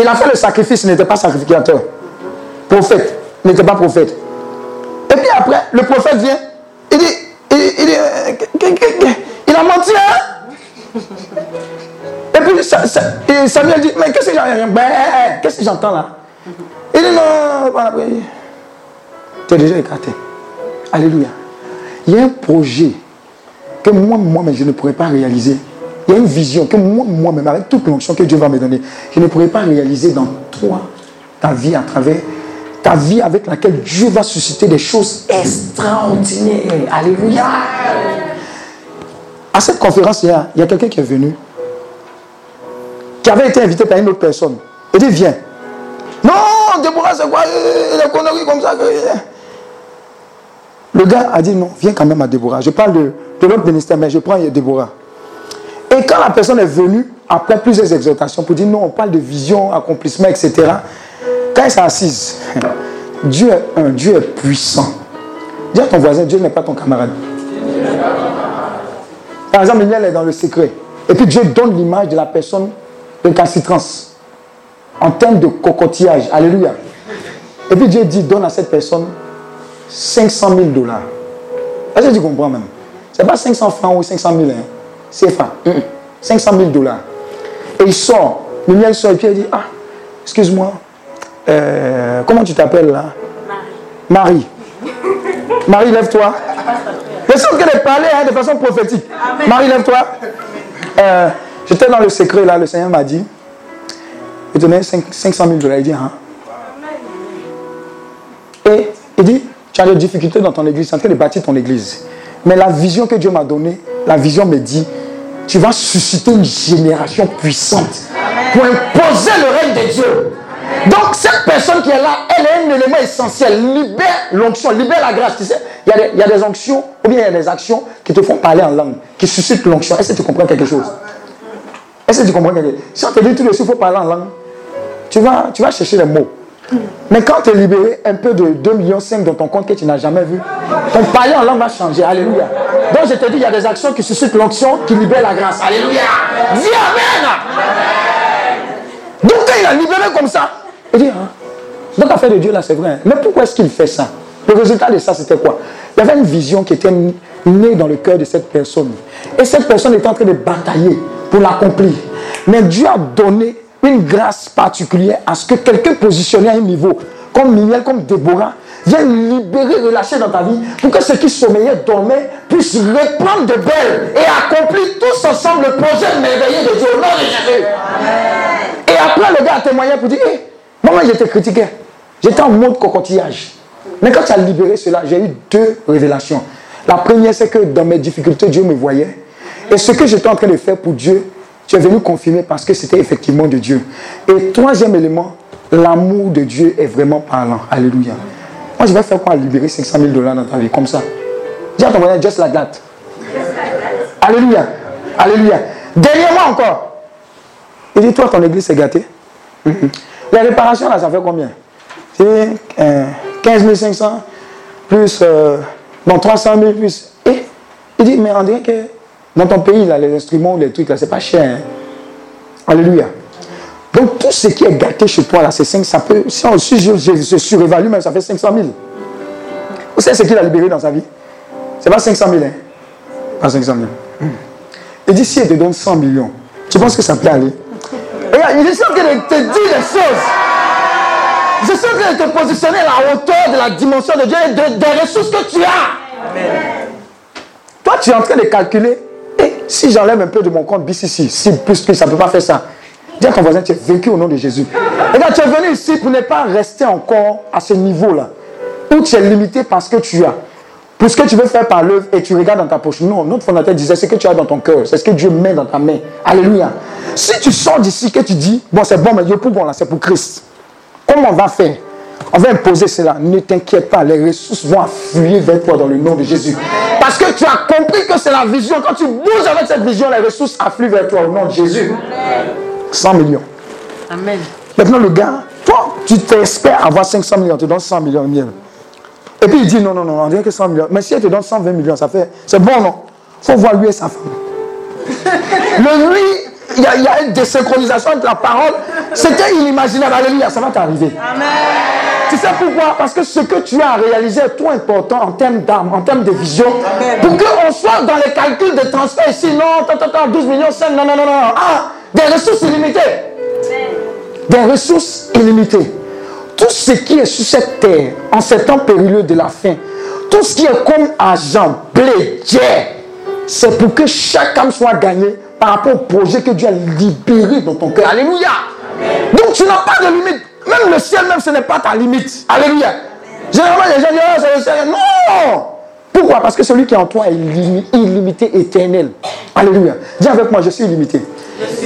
il a fait le sacrifice, il n'était pas sacrificateur. Prophète, il n'était pas prophète. Et puis après, le prophète vient, il dit, il, dit, euh, il a menti, hein? Et puis Samuel dit, mais qu'est-ce que ben, Qu'est-ce que j'entends là? Il dit non, Tu es déjà écarté. Alléluia. Il y a un projet que moi, moi, mais je ne pourrais pas réaliser il y a une vision que moi-même, avec toute l'onction que Dieu va me donner, je ne pourrais pas réaliser dans toi, ta vie à travers ta vie avec laquelle Dieu va susciter des choses extraordinaires. Alléluia. À cette conférence, il y a quelqu'un qui est venu, qui avait été invité par une autre personne. Il dit, viens. Non, Déborah, c'est quoi? Les conneries comme ça. Le gars a dit, non, viens quand même à Déborah. Je parle de, de l'autre ministère, mais je prends Déborah. Et quand la personne est venue, après plusieurs exhortations, pour dire, non, on parle de vision, accomplissement, etc., quand elle s'est assise, Dieu est un, Dieu est puissant. Dis à ton voisin, Dieu n'est pas ton camarade. Par exemple, elle est dans le secret. Et puis Dieu donne l'image de la personne récalcitrance en termes de cocotillage. Alléluia. Et puis Dieu dit, donne à cette personne 500 000 dollars. Est-ce que tu comprends même Ce n'est pas 500 francs ou 500 000, hein. c'est pas. 500 000 dollars. Et il sort. Miniel sort et puis il dit, ah, excuse-moi, euh, comment tu t'appelles là? Marie. Marie, lève-toi. Je sens qu'elle est parlée hein, de façon prophétique. Marie, lève-toi. Euh, j'étais dans le secret là, le Seigneur m'a dit, il donnait 500 000 dollars. Il dit, hein? Et il dit, tu as des difficultés dans ton église, tu es en train de bâtir ton église. Mais la vision que Dieu m'a donnée, la vision me dit, tu vas susciter une génération puissante pour imposer le règne de Dieu. Donc, cette personne qui est là, elle est un élément essentiel. Libère l'onction, libère la grâce. Tu sais, il y, a des, y, a des, onctions, ou bien il y a des actions qui te font parler en langue, qui suscitent l'onction. Est-ce que tu comprends quelque chose? Est-ce que tu comprends quelque chose? Si on te dit tout de suite, il faut parler en langue, tu vas, tu vas chercher les mots. Mais quand tu es libéré un peu de 2,5 millions dans ton compte que tu n'as jamais vu, ton parler en langue va changer. Alléluia. Donc je te dis, il y a des actions qui suscitent l'onction, qui libèrent la grâce. Alléluia. Dis Amen. Donc quand il a libéré comme ça, il dit, hein? donc l'affaire de Dieu là, c'est vrai. Mais pourquoi est-ce qu'il fait ça? Le résultat de ça, c'était quoi? Il y avait une vision qui était née dans le cœur de cette personne. Et cette personne était en train de batailler pour l'accomplir. Mais Dieu a donné une grâce particulière à ce que quelqu'un positionné à un niveau, comme Miguel, comme Déborah, vienne libérer, relâcher dans ta vie, pour que ceux qui sommeillaient, dormaient, puissent reprendre de belles et accomplir tous ensemble le projet merveilleux de Dieu au nom de Jésus. Et après, le gars a témoigné pour dire, hé, moi, j'étais critiqué. J'étais en mode cocotillage. Mais quand tu as libéré cela, j'ai eu deux révélations. La première, c'est que dans mes difficultés, Dieu me voyait. Et ce que j'étais en train de faire pour Dieu, tu es venu confirmer parce que c'était effectivement de Dieu. Et troisième élément, l'amour de Dieu est vraiment parlant. Alléluia. Moi, je vais faire quoi? Libérer 500 000 dollars dans ta vie, comme ça. Dis à ton voisin, just like that. Alléluia. Alléluia. Dernièrement encore. Il dit, toi, ton église est gâtée. Mhm. Les réparations, là, ça fait combien? C'est 15 500 plus, euh, 300 000 plus. Et il dit, mais on dirait que dans ton pays, là, les instruments, les trucs, là, c'est pas cher. Hein. Alléluia. Donc, tout ce qui est gâté chez toi, là, c'est 5, ça peut, si, on, si je, je, surévalue, même, ça fait 500 000. Vous savez ce qu'il a libéré dans sa vie? C'est pas 500 000, hein Pas 500 000. Il dit, si il te donne 100 millions, tu penses que ça peut aller? Regarde, il est sûr qu'il te dit les choses. Je suis sûr qu'il te positionner à la hauteur de la dimension de Dieu et des ressources que tu as. Toi, tu es en train de calculer si j'enlève un peu de mon compte BCC, si plus plus, ça ne peut pas faire ça. Dis à ton voisin, tu es vaincu au nom de Jésus. Regarde, tu es venu ici pour ne pas rester encore à ce niveau-là, où tu es limité parce que tu as. Pour ce que tu veux faire par l'œuvre et tu regardes dans ta poche. Non, notre fondateur disait ce que tu as dans ton cœur, c'est ce que Dieu met dans ta main. Alléluia. Si tu sors d'ici, que tu dis, bon, c'est bon, mais Dieu pour bon là, c'est pour Christ. Comment on va faire? On va imposer cela. Ne t'inquiète pas, les ressources vont affluer vers toi dans le nom de Jésus. Parce que tu as compris que c'est la vision. Quand tu bouges avec cette vision, les ressources affluent vers toi au nom de Jésus. 100 millions. Amen. Maintenant, le gars, toi, tu t'espères avoir 500 millions, tu donnes 100 millions miel. Et puis il dit non, non, non, on dirait que 100 millions. Mais si elle te donne 120 millions, ça fait. C'est bon, non? Il faut voir lui et sa femme. Le lui, il y, y, a, une désynchronisation entre la parole. C'était inimaginable. Alléluia, ça va t'arriver. Amen. Tu sais pourquoi? Parce que ce que tu as réalisé est trop important en termes d'âme, en termes de vision. Amen. Pour qu'on soit dans les calculs de transfert ici, non, 12 millions, 5, non, non, non, non. Ah, des ressources illimitées. Des ressources illimitées. Tout ce qui est sur cette terre, en ces temps périlleux de la fin, tout ce qui est comme argent, blé, c'est pour que chaque âme soit gagnée par rapport au projet que Dieu a libéré dans ton cœur. Alléluia. Donc tu n'as pas de limite. Même le ciel, même ce n'est pas ta limite. Alléluia. Généralement, les gens disent, oh, c'est le ciel. Non. Pourquoi? Parce que celui qui est en toi est illimité, éternel. Alléluia. Dis avec moi, je suis illimité.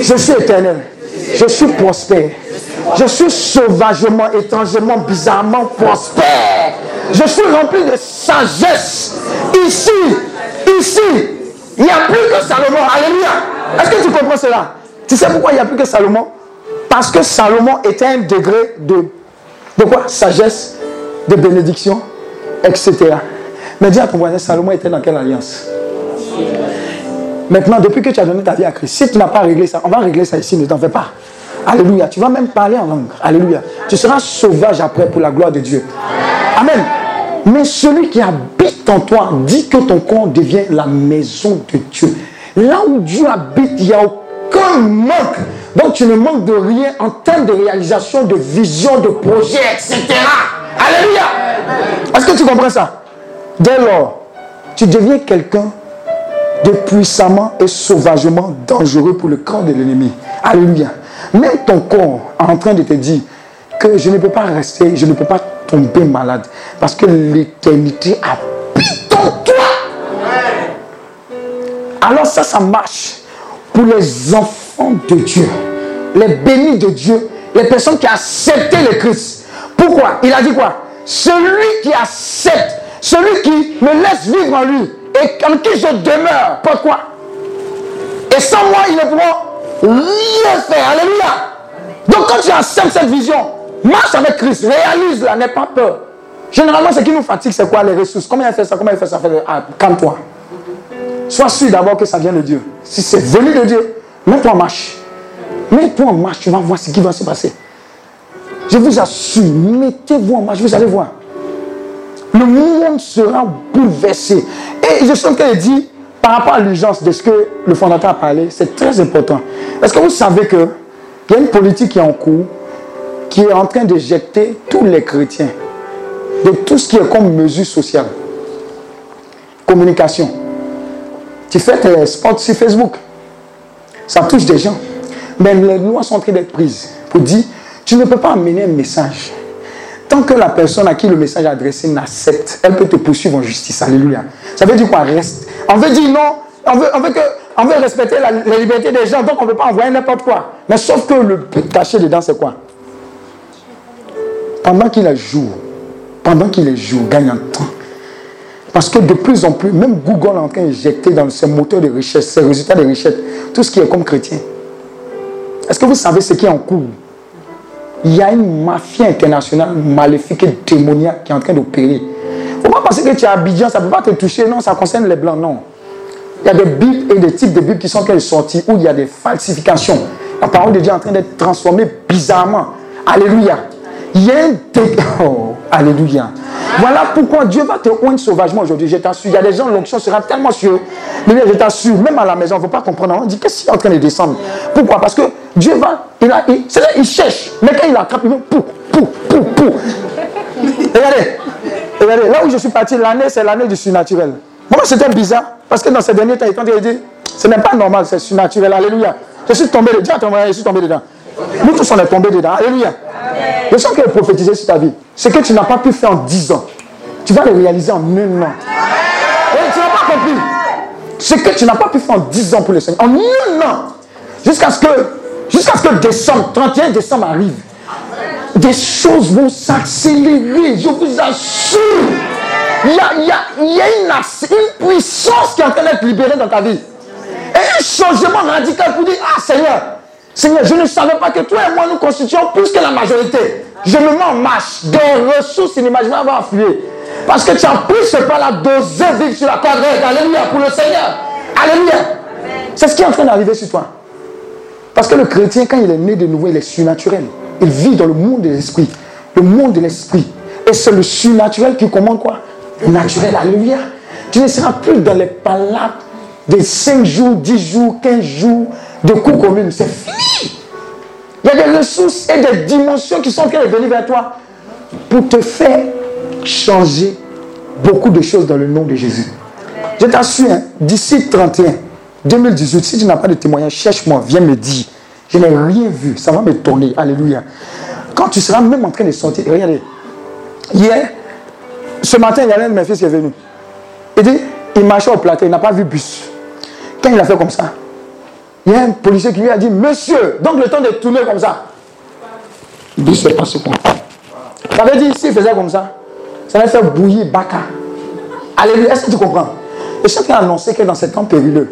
Je suis éternel. Je suis prospère. Je suis sauvagement, étrangement, bizarrement prospère. Je suis rempli de sagesse. Ici, ici, il n'y a plus que Salomon. Alléluia. Est-ce que tu comprends cela? Tu sais pourquoi il n'y a plus que Salomon? Parce que Salomon était un degré de, de quoi? Sagesse, de bénédiction, etc. Mais dis à ton voisin, Salomon était dans quelle alliance? Maintenant, depuis que tu as donné ta vie à Christ, si tu n'as pas réglé ça, on va régler ça ici, ne t'en fais pas. Alléluia. Tu vas même parler en langue. Alléluia. Tu seras sauvage après pour la gloire de Dieu. Amen. Mais celui qui habite en toi dit que ton corps devient la maison de Dieu. Là où Dieu habite, il n'y a aucun manque. Donc tu ne manques de rien en termes de réalisation, de vision, de projet, etc. Alléluia. Est-ce que tu comprends ça? Dès lors, tu deviens quelqu'un de puissamment et sauvagement dangereux pour le camp de l'ennemi. Alléluia. Même ton corps est en train de te dire que je ne peux pas rester, je ne peux pas tomber malade. Parce que l'éternité habite en toi. Alors ça, ça marche pour les enfants de Dieu, les bénis de Dieu, les personnes qui acceptent le Christ. Pourquoi? Il a dit quoi? Celui qui accepte, celui qui me laisse vivre en lui et en qui je demeure. Pourquoi? Et sans moi, il ne pourra rien faire. Alléluia. Donc quand tu acceptes cette vision, marche avec Christ, réalise-la, n'aie pas peur. Généralement, ce qui nous fatigue, c'est quoi? Les ressources Comment il fait ça? Comment il fait ça? Ah, Calme-toi. Sois sûr d'abord que ça vient de Dieu. Si c'est venu de Dieu, mets-toi en marche. Mets-toi en marche, tu vas voir ce qui va se passer. Je vous assure, mettez-vous en marche, vous allez voir. Le monde sera bouleversé. Et je sens qu'elle dit, par rapport à l'urgence de ce que le fondateur a parlé, c'est très important. Est-ce que vous savez qu'il y a une politique qui est en cours, qui est en train de jeter tous les chrétiens de tout ce qui est comme mesure sociale. Communication. Tu fais tes spots sur Facebook. Ça touche des gens. Mais les lois sont en train d'être prises pour dire, tu ne peux pas amener un message. Tant que la personne à qui le message est adressé n'accepte, elle peut te poursuivre en justice. Alléluia. Ça veut dire quoi? Reste. On veut dire non. On veut, on veut, que, on veut respecter la, liberté des gens, donc on ne peut pas envoyer n'importe quoi. Mais sauf que le caché dedans, c'est quoi? Pendant qu'il est jour, pendant qu'il est jour, gagne un temps. Parce que de plus en plus, même Google est en train d'injecter dans ses moteurs de richesse, ses résultats de richesse, tout ce qui est comme chrétien. Est-ce que vous savez ce qui est en cours? Il y a une mafia internationale maléfique et démoniaque qui est en train d'opérer faut pas penser que tu es Abidjan, ça ne peut pas te toucher. Non, ça concerne les blancs. Non. Il y a des bibles et des types de bibles qui sont sortis où il y a des falsifications. La parole de Dieu est en train d'être transformée bizarrement. Alléluia. Il y a un oh, Alléluia. Voilà pourquoi Dieu va te oindre sauvagement aujourd'hui. Je t'assure. Il y a des gens, l'onction sera tellement sûre. Je t'assure, même à la maison, il ne faut pas comprendre. On dit qu'est-ce qu'il est en train de descendre? Pourquoi? Parce que Dieu va, il, a, il, il cherche. Mais quand il attrape, il va pou, pou, pou, pou. Regardez, regardez, là où je suis parti, l'année, c'est l'année du surnaturel. Moi, c'était bizarre, parce que dans ces derniers temps, il dit, ce n'est pas normal, c'est surnaturel. Alléluia. Je suis tombé dedans, je suis tombé dedans. Nous tous, on est tombés dedans. Alléluia. Le sens qui est prophétisé sur ta vie, c'est que tu n'as pas pu faire en 10 ans. Tu vas le réaliser en un an. Et tu n'as pas compris. Ce que tu n'as pas pu faire en 10 ans pour le Seigneur. En un an. Jusqu'à ce que, jusqu'à ce que décembre, 31 décembre arrive des choses vont s'accélérer, je vous assure. Il y a une, puissance qui est en train d'être libérée dans ta vie. Et un changement radical pour dire, ah Seigneur, Seigneur, je ne savais pas que toi et moi nous constituons plus que la majorité. Je me mets en marche. Des ressources inimaginables vont affluer. Parce que tu as pris ce pas-là d'oser vivre sur la quadrate. Alléluia, pour le Seigneur. Alléluia. C'est ce qui est en train d'arriver sur toi. Parce que le chrétien, quand il est né de nouveau, il est surnaturel. Il vit dans le monde de l'esprit. Le monde de l'esprit. Et c'est le surnaturel qui commande quoi? Le naturel. Alléluia. Tu ne seras plus dans les palabres de 5 jours, 10 jours, 15 jours de cours communes. C'est fini. Il y a des ressources et des dimensions qui sont en train de venir vers toi pour te faire changer beaucoup de choses dans le nom de Jésus. Je t'assure, hein, d'ici 31 2018, si tu n'as pas de témoignage, cherche-moi, viens me dire. Je n'ai rien vu, ça va me tourner. Alléluia. Quand tu seras même en train de sortir, regardez. Hier, ce matin, il y a un de mes fils qui est venu. Il dit, il marchait au plateau, il n'a pas vu bus. Quand il a fait comme ça, il y a un policier qui lui a dit, monsieur, donc le temps de tourner comme ça. Le bus est passé quoi Ça veut dire, s'il faisait comme ça, ça va faire bouillir Baka. Alléluia, est-ce que tu comprends? Et chacun a annoncé que dans ces temps périlleux,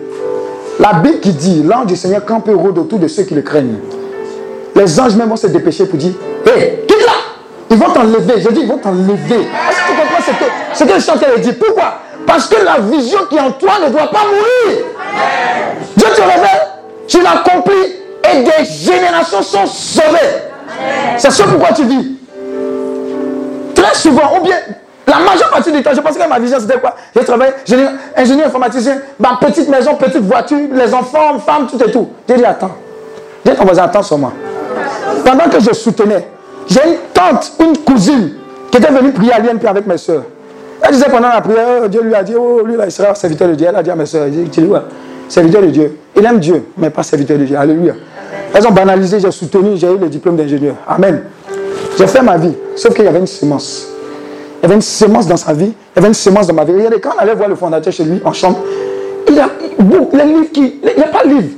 la Bible qui dit, l'ange du Seigneur campe autour de ceux qui le craignent. Les anges même vont se dépêcher pour dire, hé, quitte là Ils vont t'enlever. Je dis, ils vont t'enlever. Est-ce que tu comprends ce que, ce que chanteur dit Pourquoi? Parce que la vision qui est en toi ne doit pas mourir. Dieu et des générations sont sauvées. C'est ce pourquoi tu vis. Très souvent, ou bien la majeure partie du temps, je pense que ma vision c'était quoi? J'ai travaillé, ingénieur informaticien, ma petite maison, petite voiture, les enfants, femmes, tout et tout. J'ai dit attends. J'ai dit on attends sur moi. Pendant que je soutenais, j'ai une tante, une cousine, qui était venue prier à l'INP avec mes soeurs. Elle disait pendant la prière, oh, Dieu lui a dit, oh, lui là, il sera serviteur de Dieu. Elle a dit à mes soeurs, tu dis, ouais, serviteur de Dieu. Il aime Dieu, mais pas serviteur de Dieu. Alléluia. Elles ont banalisé, j'ai soutenu, j'ai eu le diplôme d'ingénieur. Amen. J'ai fait ma vie, sauf qu'il y avait une semence. Il y avait une semence dans sa vie, il y avait une semence dans ma vie. Regardez, quand on allait voir le fondateur chez lui, en chambre, il y a les livres qui. Il n'y a pas de livre.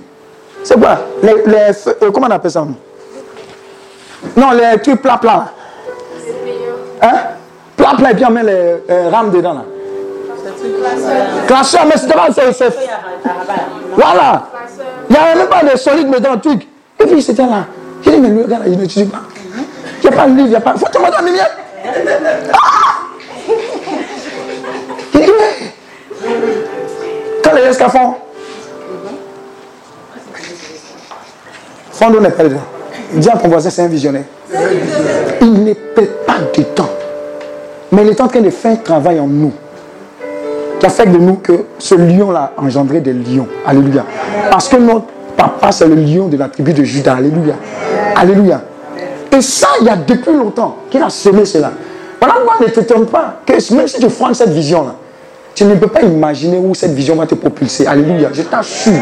C'est quoi? Les, euh, Comment on appelle ça? Non, les trucs plat plat. Hein? Plat plat, et puis on met les euh, rames dedans là. Classeur, mais c'était pas. Voilà. Il n'y avait même pas de solide dedans, le truc. Et puis c'était là. J'ai dit, mais le gars là, il n'utilise pas. Il n'y a pas de livre, il n'y a pas. Faut te mettre en lumière. Quand les escafons font, Fondo n'est pas dedans. Dis à ton voisin, c'est un visionnaire. Il ne pas de temps. Mais il est en train de faire un travail en nous. Qui a fait de nous que ce lion-là a engendré des lions. Alléluia. Parce que notre papa, c'est le lion de la tribu de Judas. Alléluia. Alléluia. Et ça, il y a depuis longtemps qu'il a semé cela. Voilà, moi, ne t'étonne pas que même si tu prends cette vision-là, tu ne peux pas imaginer où cette vision va te propulser. Alléluia. Je t'assure.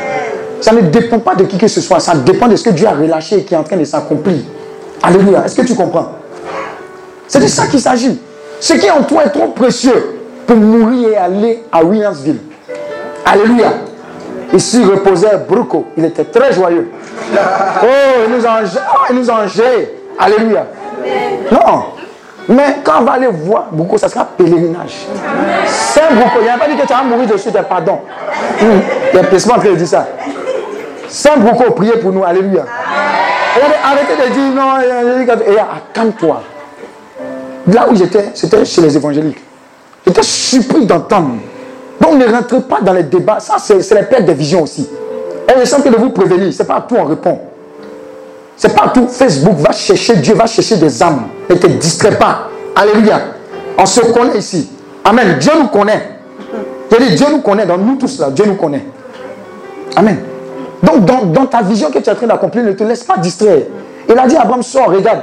Ça ne dépend pas de qui que ce soit. Ça dépend de ce que Dieu a relâché et qui est en train de s'accomplir. Alléluia. Est-ce que tu comprends? C'est de ça qu'il s'agit. Ce qui est en toi est trop précieux pour mourir et aller à Williamsville. Alléluia. Ici reposait Bruco. Il était très joyeux. Oh, il nous a, oh, il nous a Alléluia. Non. Mais quand on va aller voir Bruco, ça sera pèlerinage. Saint Bruco, il n'y a pas dit que tu vas mourir dessus tes pardons. Hum, il a en train de dire ça. Saint Bruco, priez pour nous. Alléluia. Arrêtez de dire non. Et attends-toi. Là où j'étais, c'était chez les évangéliques. J'étais surpris d'entendre. Donc ne rentrez pas dans les débats. Ça, c'est les pertes de vision aussi. Et je sens que de vous prévenir. Ce n'est pas à tout on répond. C'est pas tout. Facebook va chercher Dieu, va chercher des âmes. Ne te distrait pas. Alléluia. On se connaît ici. Amen. Dieu nous connaît. Je Dieu nous connaît. Dans nous tous là, Dieu nous connaît. Amen. Donc, dans, ta vision que tu es en train d'accomplir, ne te laisse pas distraire. Il a dit, Abraham, sort, regarde.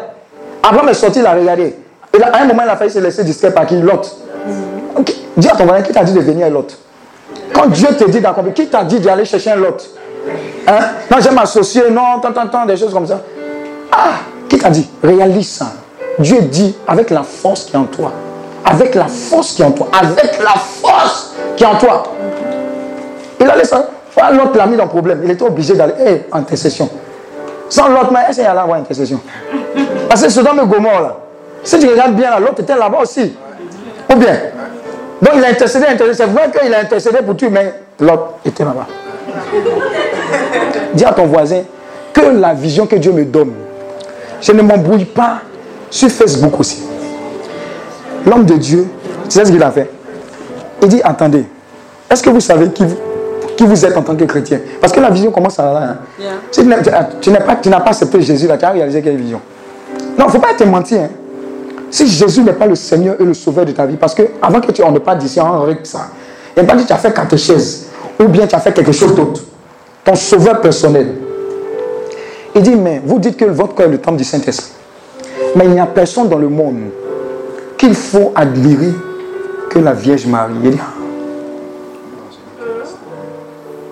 Abraham est sorti, il a regardé. Et à un moment, il a failli se laisser distraire par qui? L'autre. Dis à ton voisin, qui t'a dit de venir l'autre? Quand Dieu te dit d'accomplir, qui t'a dit d'aller chercher un lot hein? Non, j'aime m'associer, non, tant, tant, tant, des choses comme ça. Ah, qui t'a dit? Réalise ça. Dieu dit avec la force qui est en toi. Avec la force qui est en toi. Avec la force qui est en toi. Il a laissé L'autre l'a mis dans le problème. Il était obligé d'aller hey, en intercession. Sans l'autre, mais a là avoir intercession? Parce que c'est dans le Gomorre là. Si tu regardes bien l'autre était là-bas aussi. Ou bien? Donc il a intercédé, intercédé. C'est vrai qu'il a intercédé pour tuer, mais l'autre était là-bas. Dis à ton voisin que la vision que Dieu me donne, je ne m'embrouille pas sur Facebook aussi. L'homme de Dieu, tu sais ce qu'il a fait? Il dit, attendez, est-ce que vous savez qui vous, qui vous êtes en tant que chrétien? Parce que la vision commence à là. Hein. tu n'as pas, pas accepté Jésus, là, tu as réalisé quelle vision. Non, il ne faut pas te mentir. Hein. Si Jésus n'est pas le Seigneur et le Sauveur de ta vie, parce que avant que tu en ne pas d'ici, on ça. Il n'a pas dit tu as fait chaises, ou bien tu as fait quelque chose d'autre. Ton Sauveur personnel. Il dit, mais vous dites que votre corps est le temple du Saint-Esprit. Mais il n'y a personne dans le monde qu'il faut admirer que la Vierge Marie. Il dit,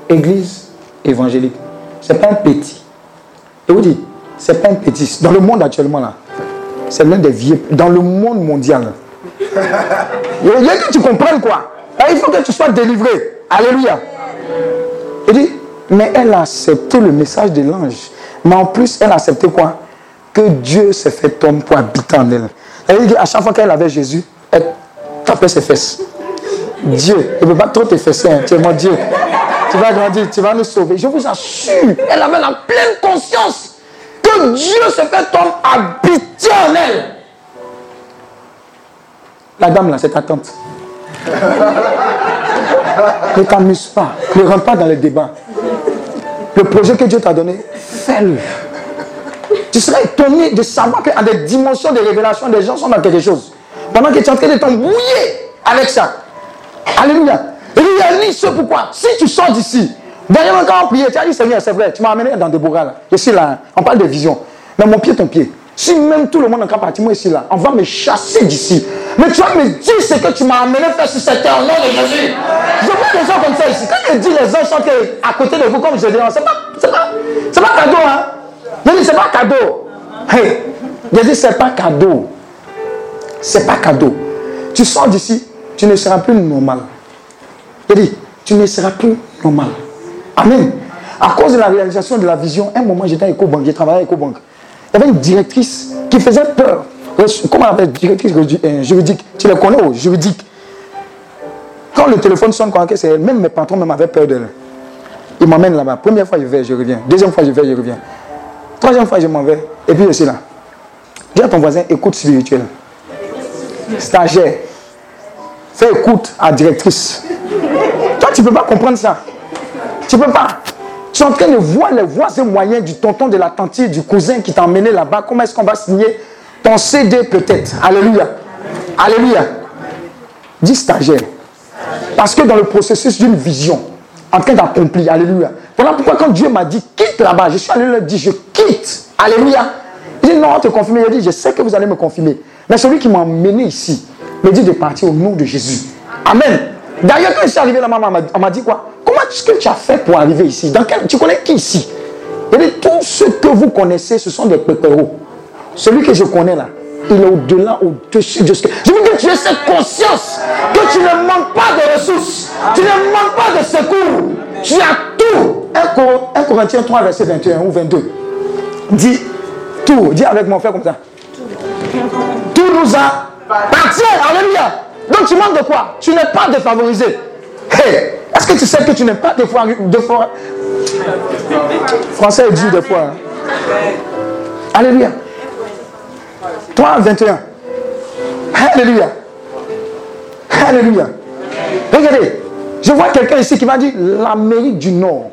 Église, évangélique. Ce n'est pas un petit. Et vous dites, ce n'est pas un petit. Dans le monde actuellement, là, c'est l'un des vieux. Dans le monde mondial. Il a dit que tu comprennes quoi? Il faut que tu sois délivré. Alléluia. Il dit, mais elle a accepté le message de l'ange. Mais en plus, elle a accepté quoi? Que Dieu s'est fait homme pour habiter en elle. Elle dit qu'à chaque fois qu'elle avait Jésus, elle tapait ses fesses. Dieu, il ne veut pas trop te fesser, hein. tu es mon Dieu. Tu vas grandir, tu vas nous sauver. Je vous assure, elle avait la pleine conscience Dieu s'est fait homme habiter en elle. La dame là, c'est ta tante. ne t'amuse pas, ne rentre pas dans les débats. Le projet que Dieu t'a donné, fais-le. Tu serais étonné de savoir qu'à des dimensions de révélation, des gens sont dans quelque chose. Pendant que tu es en train de t'embrouiller avec ça. Alléluia. Dit ce pourquoi? Si tu sors d'ici, dernièrement quand on priait, tu as dit Seigneur, c'est vrai, tu m'as amené dans des bourras là. Je suis là, hein. on parle de vision. Mais mon pied, ton pied. Si même tout le monde en partir, moi ici là, on va me chasser d'ici. Mais tu vas me dire ce que tu m'as amené faire sur cette terre au nom de Jésus. Je vois des gens comme ça ici. Quand je dis les gens sont à côté de vous, comme je dis, c'est pas, c'est pas, pas cadeau, hein. Je dis, c'est pas cadeau. Hey, je dis, c'est pas cadeau. C'est pas cadeau. Tu sors d'ici, tu ne seras plus normal. Je dis, tu ne seras plus normal. Amen. À cause de la réalisation de la vision, un moment j'étais à EcoBank, j'ai travaillé à EcoBank. Il y avait une directrice qui faisait peur. Comment on appelle directrice euh, juridique Tu la connais au juridique. Quand le téléphone sonne, c'est elle. Même mes patrons même avaient peur d'elle. Ils m'emmènent là-bas. Première fois, je vais, je reviens. Deuxième fois, je vais, je reviens. Troisième fois, je m'en vais. Et puis, je suis là. Dis à ton voisin, écoute spirituel. Stagiaire. Fais écoute à directrice. Toi, tu ne peux pas comprendre ça. Tu peux pas. Tu es en train de voir les voies et moyens du tonton, de la tante, du cousin qui t'a emmené là-bas. Comment est-ce qu'on va signer ton CD peut-être? Alléluia. Alléluia. Dis stagiaire. Parce que dans le processus d'une vision, en train d'accomplir, Alléluia. Voilà pourquoi quand Dieu m'a dit quitte là-bas, je suis allé leur dire je quitte. Alléluia. Il dit non, on te confirme. Il a dit je sais que vous allez me confirmer. Mais celui qui m'a emmené ici me dit de partir au nom de Jésus. Amen. D'ailleurs, quand je suis arrivé là-bas, on m'a dit quoi? Comment est-ce que tu as fait pour arriver ici? Tu connais qui ici? Et tous ceux que vous connaissez, ce sont des pépéros. Celui que je connais là, il est au-delà, au-dessus de ce que. Je veux que tu aies cette conscience que tu ne manques pas de ressources, tu ne manques pas de secours, tu as tout. 1 Corinthiens 3, verset 21 ou 22. Dis tout, dis avec mon frère comme ça. Tout nous a appartient. Alléluia. Donc tu manques de quoi Tu n'es pas défavorisé. Est-ce que tu sais que tu n'es pas défavorisé Français est dur des fois. Hein. Alléluia. 3, 21. Alléluia. Alléluia. Regardez, je vois quelqu'un ici qui m'a dit l'Amérique du Nord.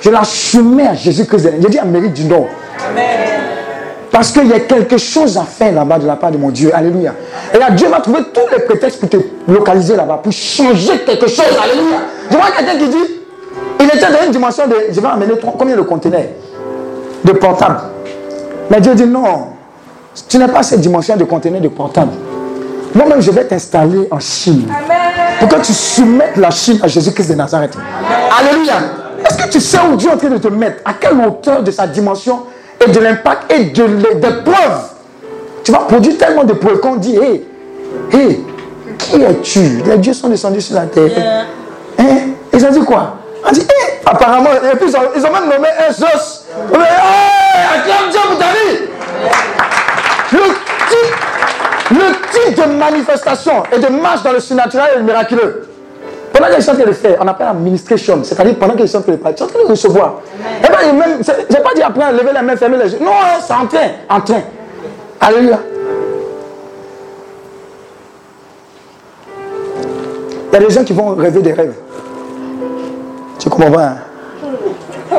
Je la soumets à Jésus-Christ. J'ai dit Amérique du Nord. Amen. Parce qu'il y a quelque chose à faire là-bas de la part de mon Dieu. Alléluia. Et là, Dieu va trouver tous les prétextes pour te localiser là-bas, pour changer quelque chose. Alléluia. Je vois quelqu'un qui dit, il était dans une dimension de, je vais amener combien de conteneurs de portables? Mais Dieu dit non, tu n'es pas cette dimension de conteneurs de portables. Moi-même, je vais t'installer en Chine. Pour que tu soumettes la Chine à Jésus-Christ de Nazareth. Alléluia. Est-ce que tu sais où Dieu est en train de te mettre? À quelle hauteur de sa dimension et de l'impact et de, des preuves. Tu vas produire tellement de preuves qu'on dit, hé, hé, qui es-tu? Les dieux sont descendus sur la terre. Hein? Ils ont dit quoi? On dit, hé, apparemment, et puis ils ont, même nommé un Zeus. Hé, acclame Dieu pour ta vie. Le type, le type de manifestation et de marche dans le surnaturel et le miraculeux pendant qu'ils sont en train de faire, on appelle administration. C'est-à-dire pendant qu'ils sont en train de parler, ils sont en train de recevoir. Même, je n'ai pas dit après lever la main, fermer les yeux. Non, hein, c'est en train, en train. Alléluia. Il y a des gens qui vont rêver des rêves. Tu comprends pas hein?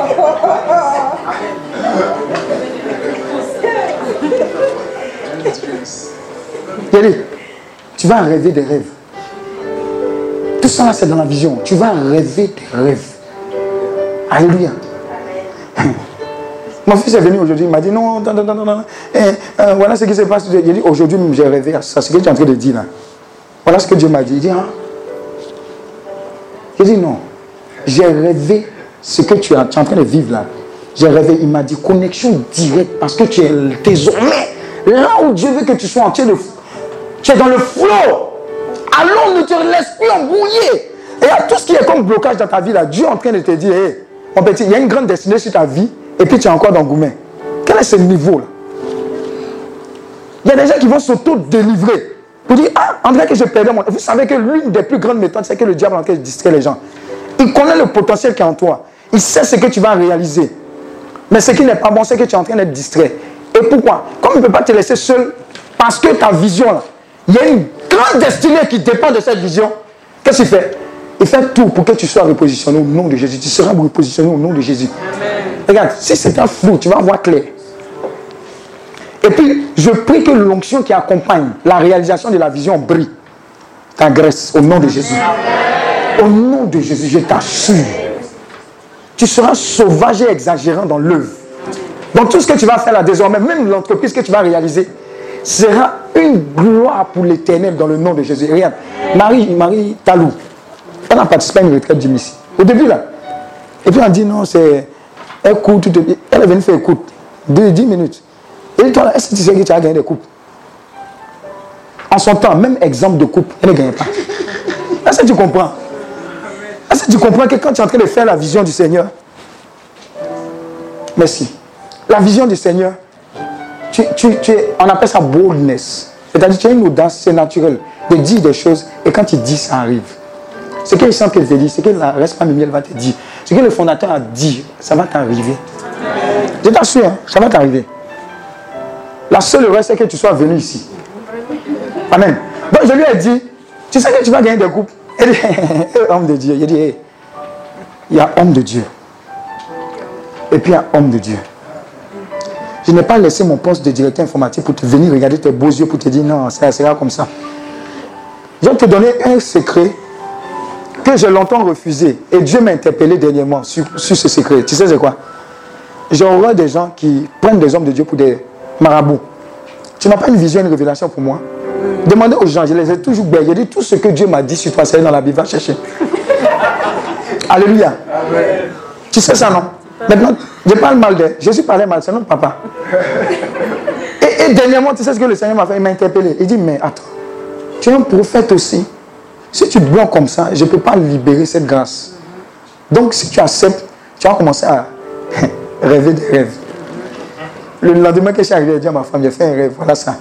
tu vas rêver des rêves. Tout ça, c'est dans la vision. Tu vas rêver tes rêves. Alléluia. Mon fils est venu aujourd'hui, il m'a dit non, non, non, non, non. Eh, euh, voilà ce qui se passe. Il dit aujourd'hui, j'ai rêvé à ça. Ce que tu es en train de dire là. Voilà ce que Dieu m'a dit. Il dit, hein? Dit non. J'ai rêvé ce que tu, es en train de vivre là, j'ai rêvé, il m'a dit connexion directe parce que tu es désormais là où Dieu veut que tu sois entier de tu es dans le flot. Allons, ne te laisse plus embrouiller. Et à tout ce qui est comme blocage dans ta vie là, Dieu est en train de te dire, hé, il y a une grande destinée sur ta vie et puis tu es encore dans Goumet. Quel est ce niveau là Il y a des gens qui vont s'auto-délivrer. Pour dire, ah, André, que je perdais mon. Vous savez que l'une des plus grandes méthodes, c'est que le diable en de distraire les gens. Il connaît le potentiel qui est en toi. Il sait ce que tu vas réaliser. Mais ce qui n'est pas bon, c'est que tu es en train d'être distrait. Et pourquoi? Comme il ne peut pas te laisser seul, parce que ta vision, là, il y a une grande destinée qui dépend de cette vision. Qu'est-ce qu'il fait? Il fait tout pour que tu sois repositionné au nom de Jésus. Tu seras repositionné au nom de Jésus. Regarde, si c'est un flou, tu vas voir clair. Et puis, je prie que l'onction qui accompagne la réalisation de la vision brille. T'agresse au nom de Jésus. Au nom de Jésus, je t'assure. Tu seras sauvage et exagérant dans l'œuvre. Donc tout ce que tu vas faire là désormais, même l'entreprise que tu vas réaliser, sera une gloire pour l'éternel dans le nom de Jésus. Regarde, Marie, Marie Talou, elle a participé à une retraite du. Au début là. Et puis on dit non, c'est. Elle elle est venue faire écoute. 10 minutes. Et toi, est-ce que tu sais que tu as gagné des coupes? En son temps, même exemple de coupe, elle ne gagne pas. Est-ce que tu comprends? Est-ce que tu comprends que quand tu es en train de faire la vision du Seigneur, merci. La vision du Seigneur, tu, on appelle ça boldness. C'est-à-dire tu as une audace, c'est naturel de dire des choses et quand tu dis, ça arrive. Ce que sent qu'elle te dit, ce que la reste elle va te dire, ce que le fondateur a dit, ça va t'arriver. Je t'assure, hein, ça va t'arriver. La seule erreur, c'est que tu sois venu ici. Amen. Donc je lui ai dit, tu sais que tu vas gagner des. Il dit, homme de Dieu. Il dit, il y a homme de Dieu. Et puis il y a homme de Dieu. Je n'ai pas laissé mon poste de directeur informatique pour te venir regarder tes beaux yeux pour te dire non, ça sera comme ça. Je vais te donner un secret que j'ai longtemps refusé. Et Dieu m'a interpellé dernièrement sur, sur ce secret. Tu sais c'est quoi? J'ai horreur des gens qui prennent des hommes de Dieu pour des marabout. Tu n'as pas une vision, une révélation pour moi? Demandez aux gens, je les ai toujours. J'ai dit tout ce que Dieu m'a dit sur toi, c'est dans la Bible, va chercher. Alléluia. Tu sais ça, non? Maintenant, je parle mal de. Jésus parlait mal, c'est notre papa. Et, dernièrement, tu sais ce que le Seigneur m'a fait? Il m'a interpellé. Il dit Mais attends, tu es un prophète aussi. Si tu bloques comme ça, je ne peux pas libérer cette grâce. Donc, si tu acceptes, tu vas commencer à rêver des rêves. Le lendemain que je suis arrivé, j'ai dit à ma femme, j'ai fait un rêve, voilà ça.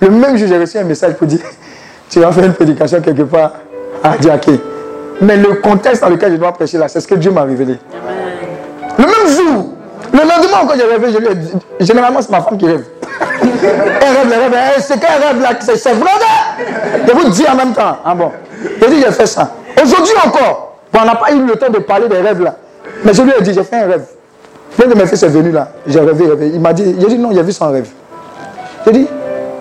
Le même jour, j'ai reçu un message pour dire, tu vas faire une prédication quelque part à Diaké. Mais le contexte dans lequel je dois prêcher là, c'est ce que Dieu m'a révélé. Le même jour, le lendemain encore j'ai rêvé, je lui ai dit, généralement c'est ma femme qui rêve. Elle rêve, elle rêve, c'est qu'elle rêve là, c'est vrai. Je vous dis en même temps. Ah bon. J'ai dit, j'ai fait ça. Aujourd'hui encore, on n'a pas eu le temps de parler des rêves là. Mais je lui ai dit, j'ai fait un rêve. L'un de mes fils est venu là, j'ai rêvé, rêvé. Il m'a dit, j'ai dit non, a vu son rêve. J'ai dit,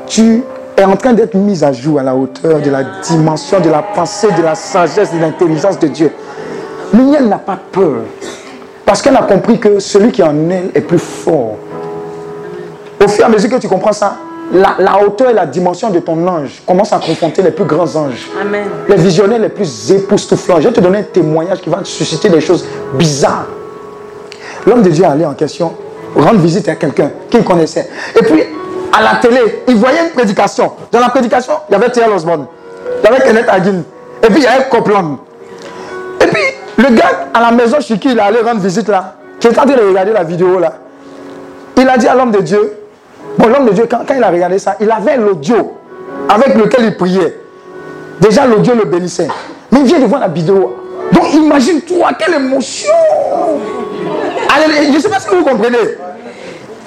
tu es en train d'être mis à jour à la hauteur de la dimension, de la pensée, de la sagesse, de l'intelligence de Dieu. L'union n'a pas peur. Parce qu'elle a compris que celui qui en elle est plus fort. Au fur et à mesure que tu comprends ça, la, la, hauteur et la dimension de ton ange commencent à confronter les plus grands anges. Amen. Les visionnaires les plus époustouflants. Je vais te donner un témoignage qui va susciter des choses bizarres. L'homme de Dieu allait en question rendre visite à quelqu'un qu'il connaissait. Et puis, à la télé, il voyait une prédication. Dans la prédication, il y avait Thierry Osborne, il y avait Kenneth Hagin, et puis il y avait Copeland. Et puis, le gars à la maison chez qui il allait rendre visite là, qui est en train de regarder la vidéo là, il a dit à l'homme de Dieu, bon, l'homme de Dieu, quand, quand il a regardé ça, il avait l'audio avec lequel il priait. Déjà, l'audio le bénissait. Mais il vient de voir la vidéo. Donc, imagine-toi, quelle émotion je ne sais pas si vous comprenez.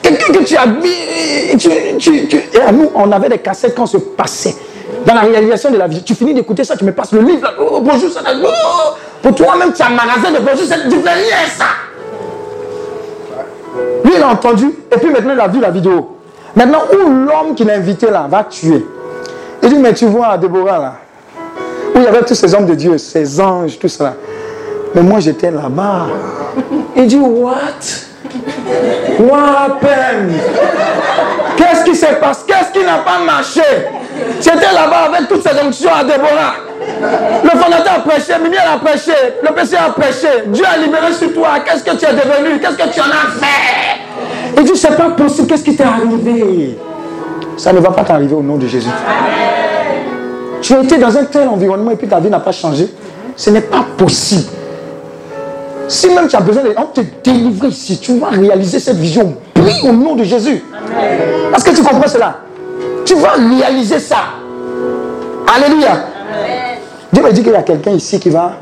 Quelqu'un que tu admires, tu, et à nous, on avait des cassettes quand on se passait. Dans la réalisation de la vie, tu finis d'écouter ça, tu me passes le livre, là, oh, bonjour, ça, oh, pour toi-même, tu as un magasin de bonjour, c'est du ça. Lui, il a entendu, et puis maintenant, il a vu la vidéo. Maintenant, où l'homme qui l'a invité là va tuer? Il dit, mais tu vois, Déborah là, où il y avait tous ces hommes de Dieu, ces anges, tout cela. Mais moi, j'étais là-bas. Il dit, what? What happened? Qu'est-ce qui s'est passé? Qu'est-ce qui n'a pas marché? J'étais là-bas avec toutes ces onctions à Déborah. Le fondateur a prêché, Mimiel a prêché, le PC a prêché, Dieu a libéré sur toi. Qu'est-ce que tu es devenu? Qu'est-ce que tu en as fait? Il dit, c'est pas possible, qu'est-ce qui t'est arrivé? Ça ne va pas t'arriver au nom de Jésus. Tu as été dans un tel environnement et puis ta vie n'a pas changé. Ce n'est pas possible. Si même tu as besoin de te délivrer ici, tu vas réaliser cette vision. Prie au nom de Jésus. Est-ce que tu comprends cela Tu vas réaliser ça. Alléluia. Dieu me dit qu'il y a quelqu'un ici qui va,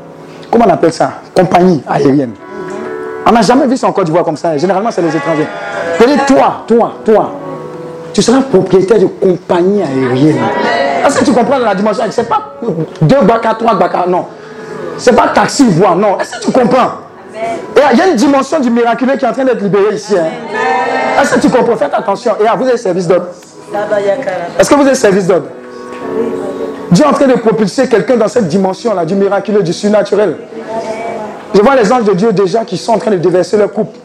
comment on appelle ça? Compagnie aérienne. On n'a jamais vu ça en Côte d'Ivoire comme ça. Généralement, c'est les étrangers. toi, toi, toi, tu seras propriétaire de compagnie aérienne. Est-ce que tu comprends la dimension? C'est pas deux baka, trois baka, non. C'est pas taxi voie, non. Est-ce que tu comprends? Il y a une dimension du miraculeux qui est en train d'être libérée ici. Hein. Est-ce que tu comprends? Faites attention. Et vous avez service d'ordre. Est-ce que vous avez service d'ordre? Dieu est en train de propulser quelqu'un dans cette dimension-là, du miraculeux, du surnaturel. Je vois les anges de Dieu déjà qui sont en train de déverser leur coupe.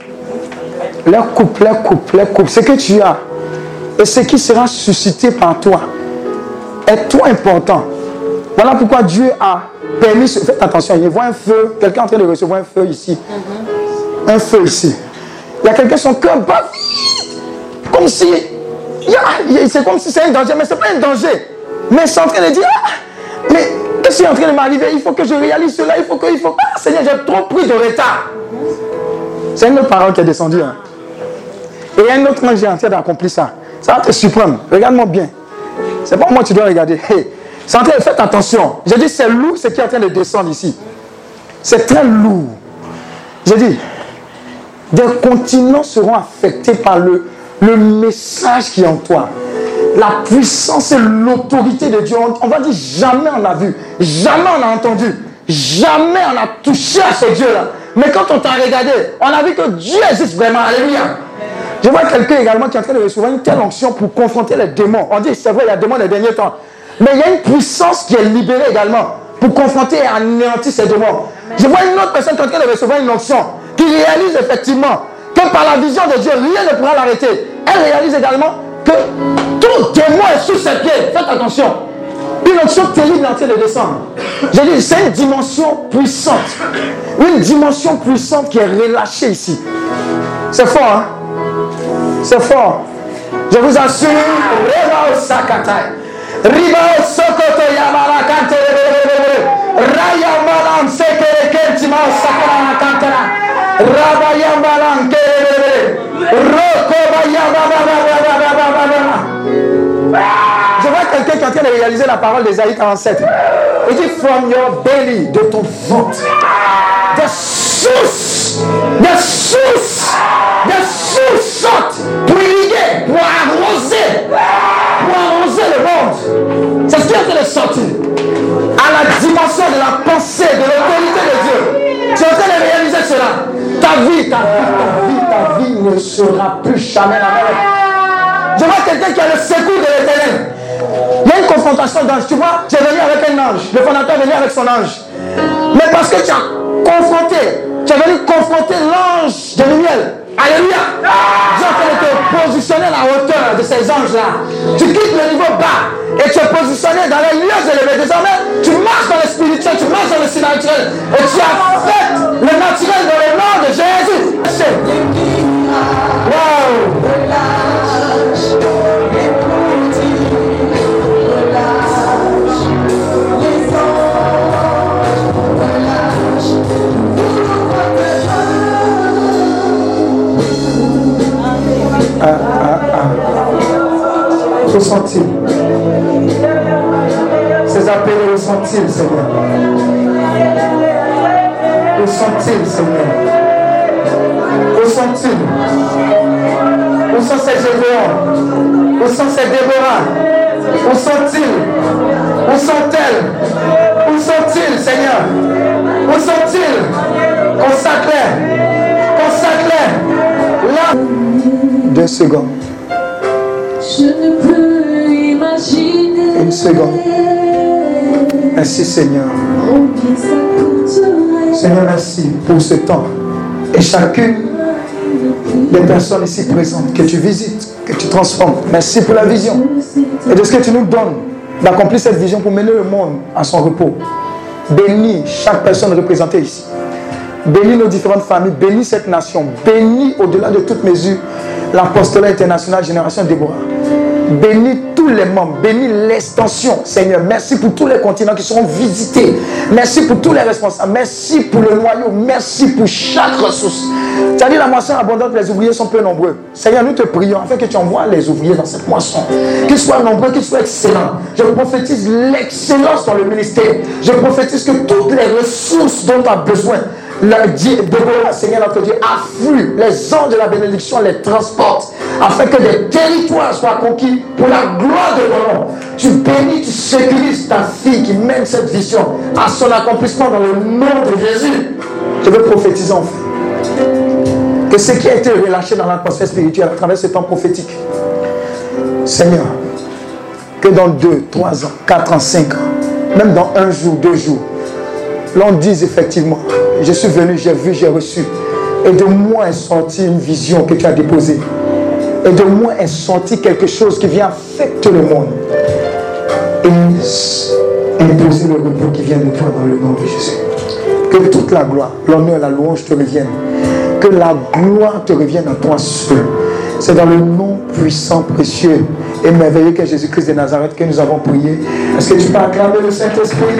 Leur coupe, leur coupe, leur coupe. Ce que tu as et ce qui sera suscité par toi est trop important. Voilà pourquoi Dieu a permis. Faites attention, il voit un feu, quelqu'un en train de recevoir un feu ici. Un feu ici. Il y a quelqu'un, son cœur bat Comme si. C'est comme si c'est un danger, mais ce n'est pas un danger. Mais c'est en train de dire, ah, mais qu'est-ce en train de m'arriver Il faut que je réalise cela, il faut que, il faut. Ah, Seigneur, j'ai trop pris de retard. C'est une autre parole qui est descendue. Hein. Et un autre ange est en train d'accomplir ça. Ça va te surprendre. Regarde-moi bien. C'est pas moi que tu dois regarder. c'est en train de faire attention. J'ai dit, c'est lourd ce qui est en train de descendre ici. C'est très lourd. J'ai dit, des continents seront affectés par le, le message qui est en toi la puissance et l'autorité de Dieu. On, va dire jamais on a vu, jamais on a entendu, jamais on a touché à ce Dieu-là. Mais quand on t'a regardé, on a vu que Dieu existe vraiment. Alléluia. Je vois quelqu'un également qui est en train de recevoir une telle onction pour confronter les démons. On dit, c'est vrai, il y a des démons les derniers temps. Mais il y a une puissance qui est libérée également pour confronter et anéantir ces démons. Je vois une autre personne qui est en train de recevoir une onction qui réalise effectivement que par la vision de Dieu, rien ne pourra l'arrêter. Elle réalise également que tout démon est sous ses pieds. Faites attention. Une onction terrible est en train de descendre. J'ai dit, c'est une dimension puissante. Une dimension puissante qui est relâchée ici. C'est fort, hein? C'est fort. Je vous assure, Quelqu'un qui est en train de réaliser la parole d'Esaïe 47. Il dit From your belly, de ton ventre, des sources, des sources, des sources sortent pour irriguer, pour arroser, pour arroser le monde. C'est ce qui est en train de sortir à la dimension de la pensée, de l'autorité de Dieu. Tu es en train de réaliser cela. Ta vie, ta vie, ta vie, ta vie ne sera plus jamais la même. Je vois quelqu'un qui a le secours de l'éternel. Une confrontation d'ange. Tu vois, es venu avec un ange. Le fondateur est venu avec son ange. Mais parce que tu as confronté, tu es venu confronter l'ange de lumière. Alléluia. Dieu te positionner à la hauteur de ces anges-là. Tu quittes le niveau bas et tu es positionné dans les lieux élevés. Désormais, tu marches dans le spirituel, tu marches dans le naturel et tu as fait le naturel dans le nom de Jésus. Ah. Ressenti. Ces appels ressenti, Seigneur. Ressenti, Seigneur. Ressenti. Où sont ces Gédéons Où sont ces Déborah Où sont-ils Où sont-elles Où sont-ils, Seigneur Où sont-ils Consacre-les. Consacre-les. Là. Deux secondes. Je ne peux. Une seconde. Merci Seigneur. Seigneur, merci pour ce temps. Et chacune les personnes ici présentes que tu visites, que tu transformes. Merci pour la vision et de ce que tu nous donnes d'accomplir cette vision pour mener le monde à son repos. Bénis chaque personne représentée ici. Bénis nos différentes familles, bénis cette nation, bénis au-delà de toute mesure l'apostolat international Génération Déborah. Bénis tous les membres, bénis l'extension, Seigneur. Merci pour tous les continents qui seront visités. Merci pour tous les responsables. Merci pour le noyau. Merci pour chaque ressource. Tu as dit la moisson abondante, les ouvriers sont peu nombreux. Seigneur, nous te prions afin que tu envoies les ouvriers dans cette moisson. Qu'ils soient nombreux, qu'ils soient excellents. Je prophétise l'excellence dans le ministère. Je prophétise que toutes les ressources dont tu as besoin Déborah, Seigneur notre Dieu, afflue les anges de la bénédiction, les transporte, afin que des territoires soient conquis pour la gloire de ton nom. Tu bénis, tu sécurises ta fille qui mène cette vision à son accomplissement dans le nom de Jésus. Je veux prophétiser enfin que ce qui a été relâché dans l'atmosphère spirituelle à travers ce temps prophétique, Seigneur, que dans deux, trois ans, quatre ans, cinq ans, même dans un jour, deux jours, l'on dise effectivement, je suis venu, j'ai vu, j'ai reçu. Et de moi est sortie une vision que tu as déposée. Et de moi est sorti quelque chose qui vient affecter le monde. Et imposer le repos qui vient de toi dans le nom de Jésus. Que toute la gloire, l'honneur, la louange te reviennent. Que la gloire te revienne à toi seul. C'est dans le nom puissant, précieux et merveilleux que Jésus-Christ de Nazareth que nous avons prié. Est-ce que tu peux acclamer le Saint-Esprit?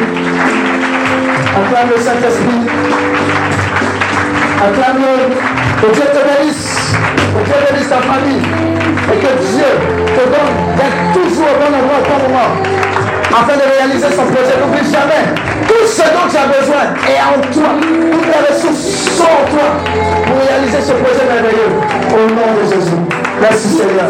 Acclame le Saint-Esprit. Acclame-le. Que Dieu te bénisse. Que Dieu bénisse ta famille. Et que Dieu te donne d'être toujours au bon endroit au bon moment. Afin de réaliser son projet. N'oublie jamais. Tout ce dont tu as besoin est en toi. Toutes les ressources sont en toi pour réaliser ce projet merveilleux. Au nom de Jésus. Merci Seigneur.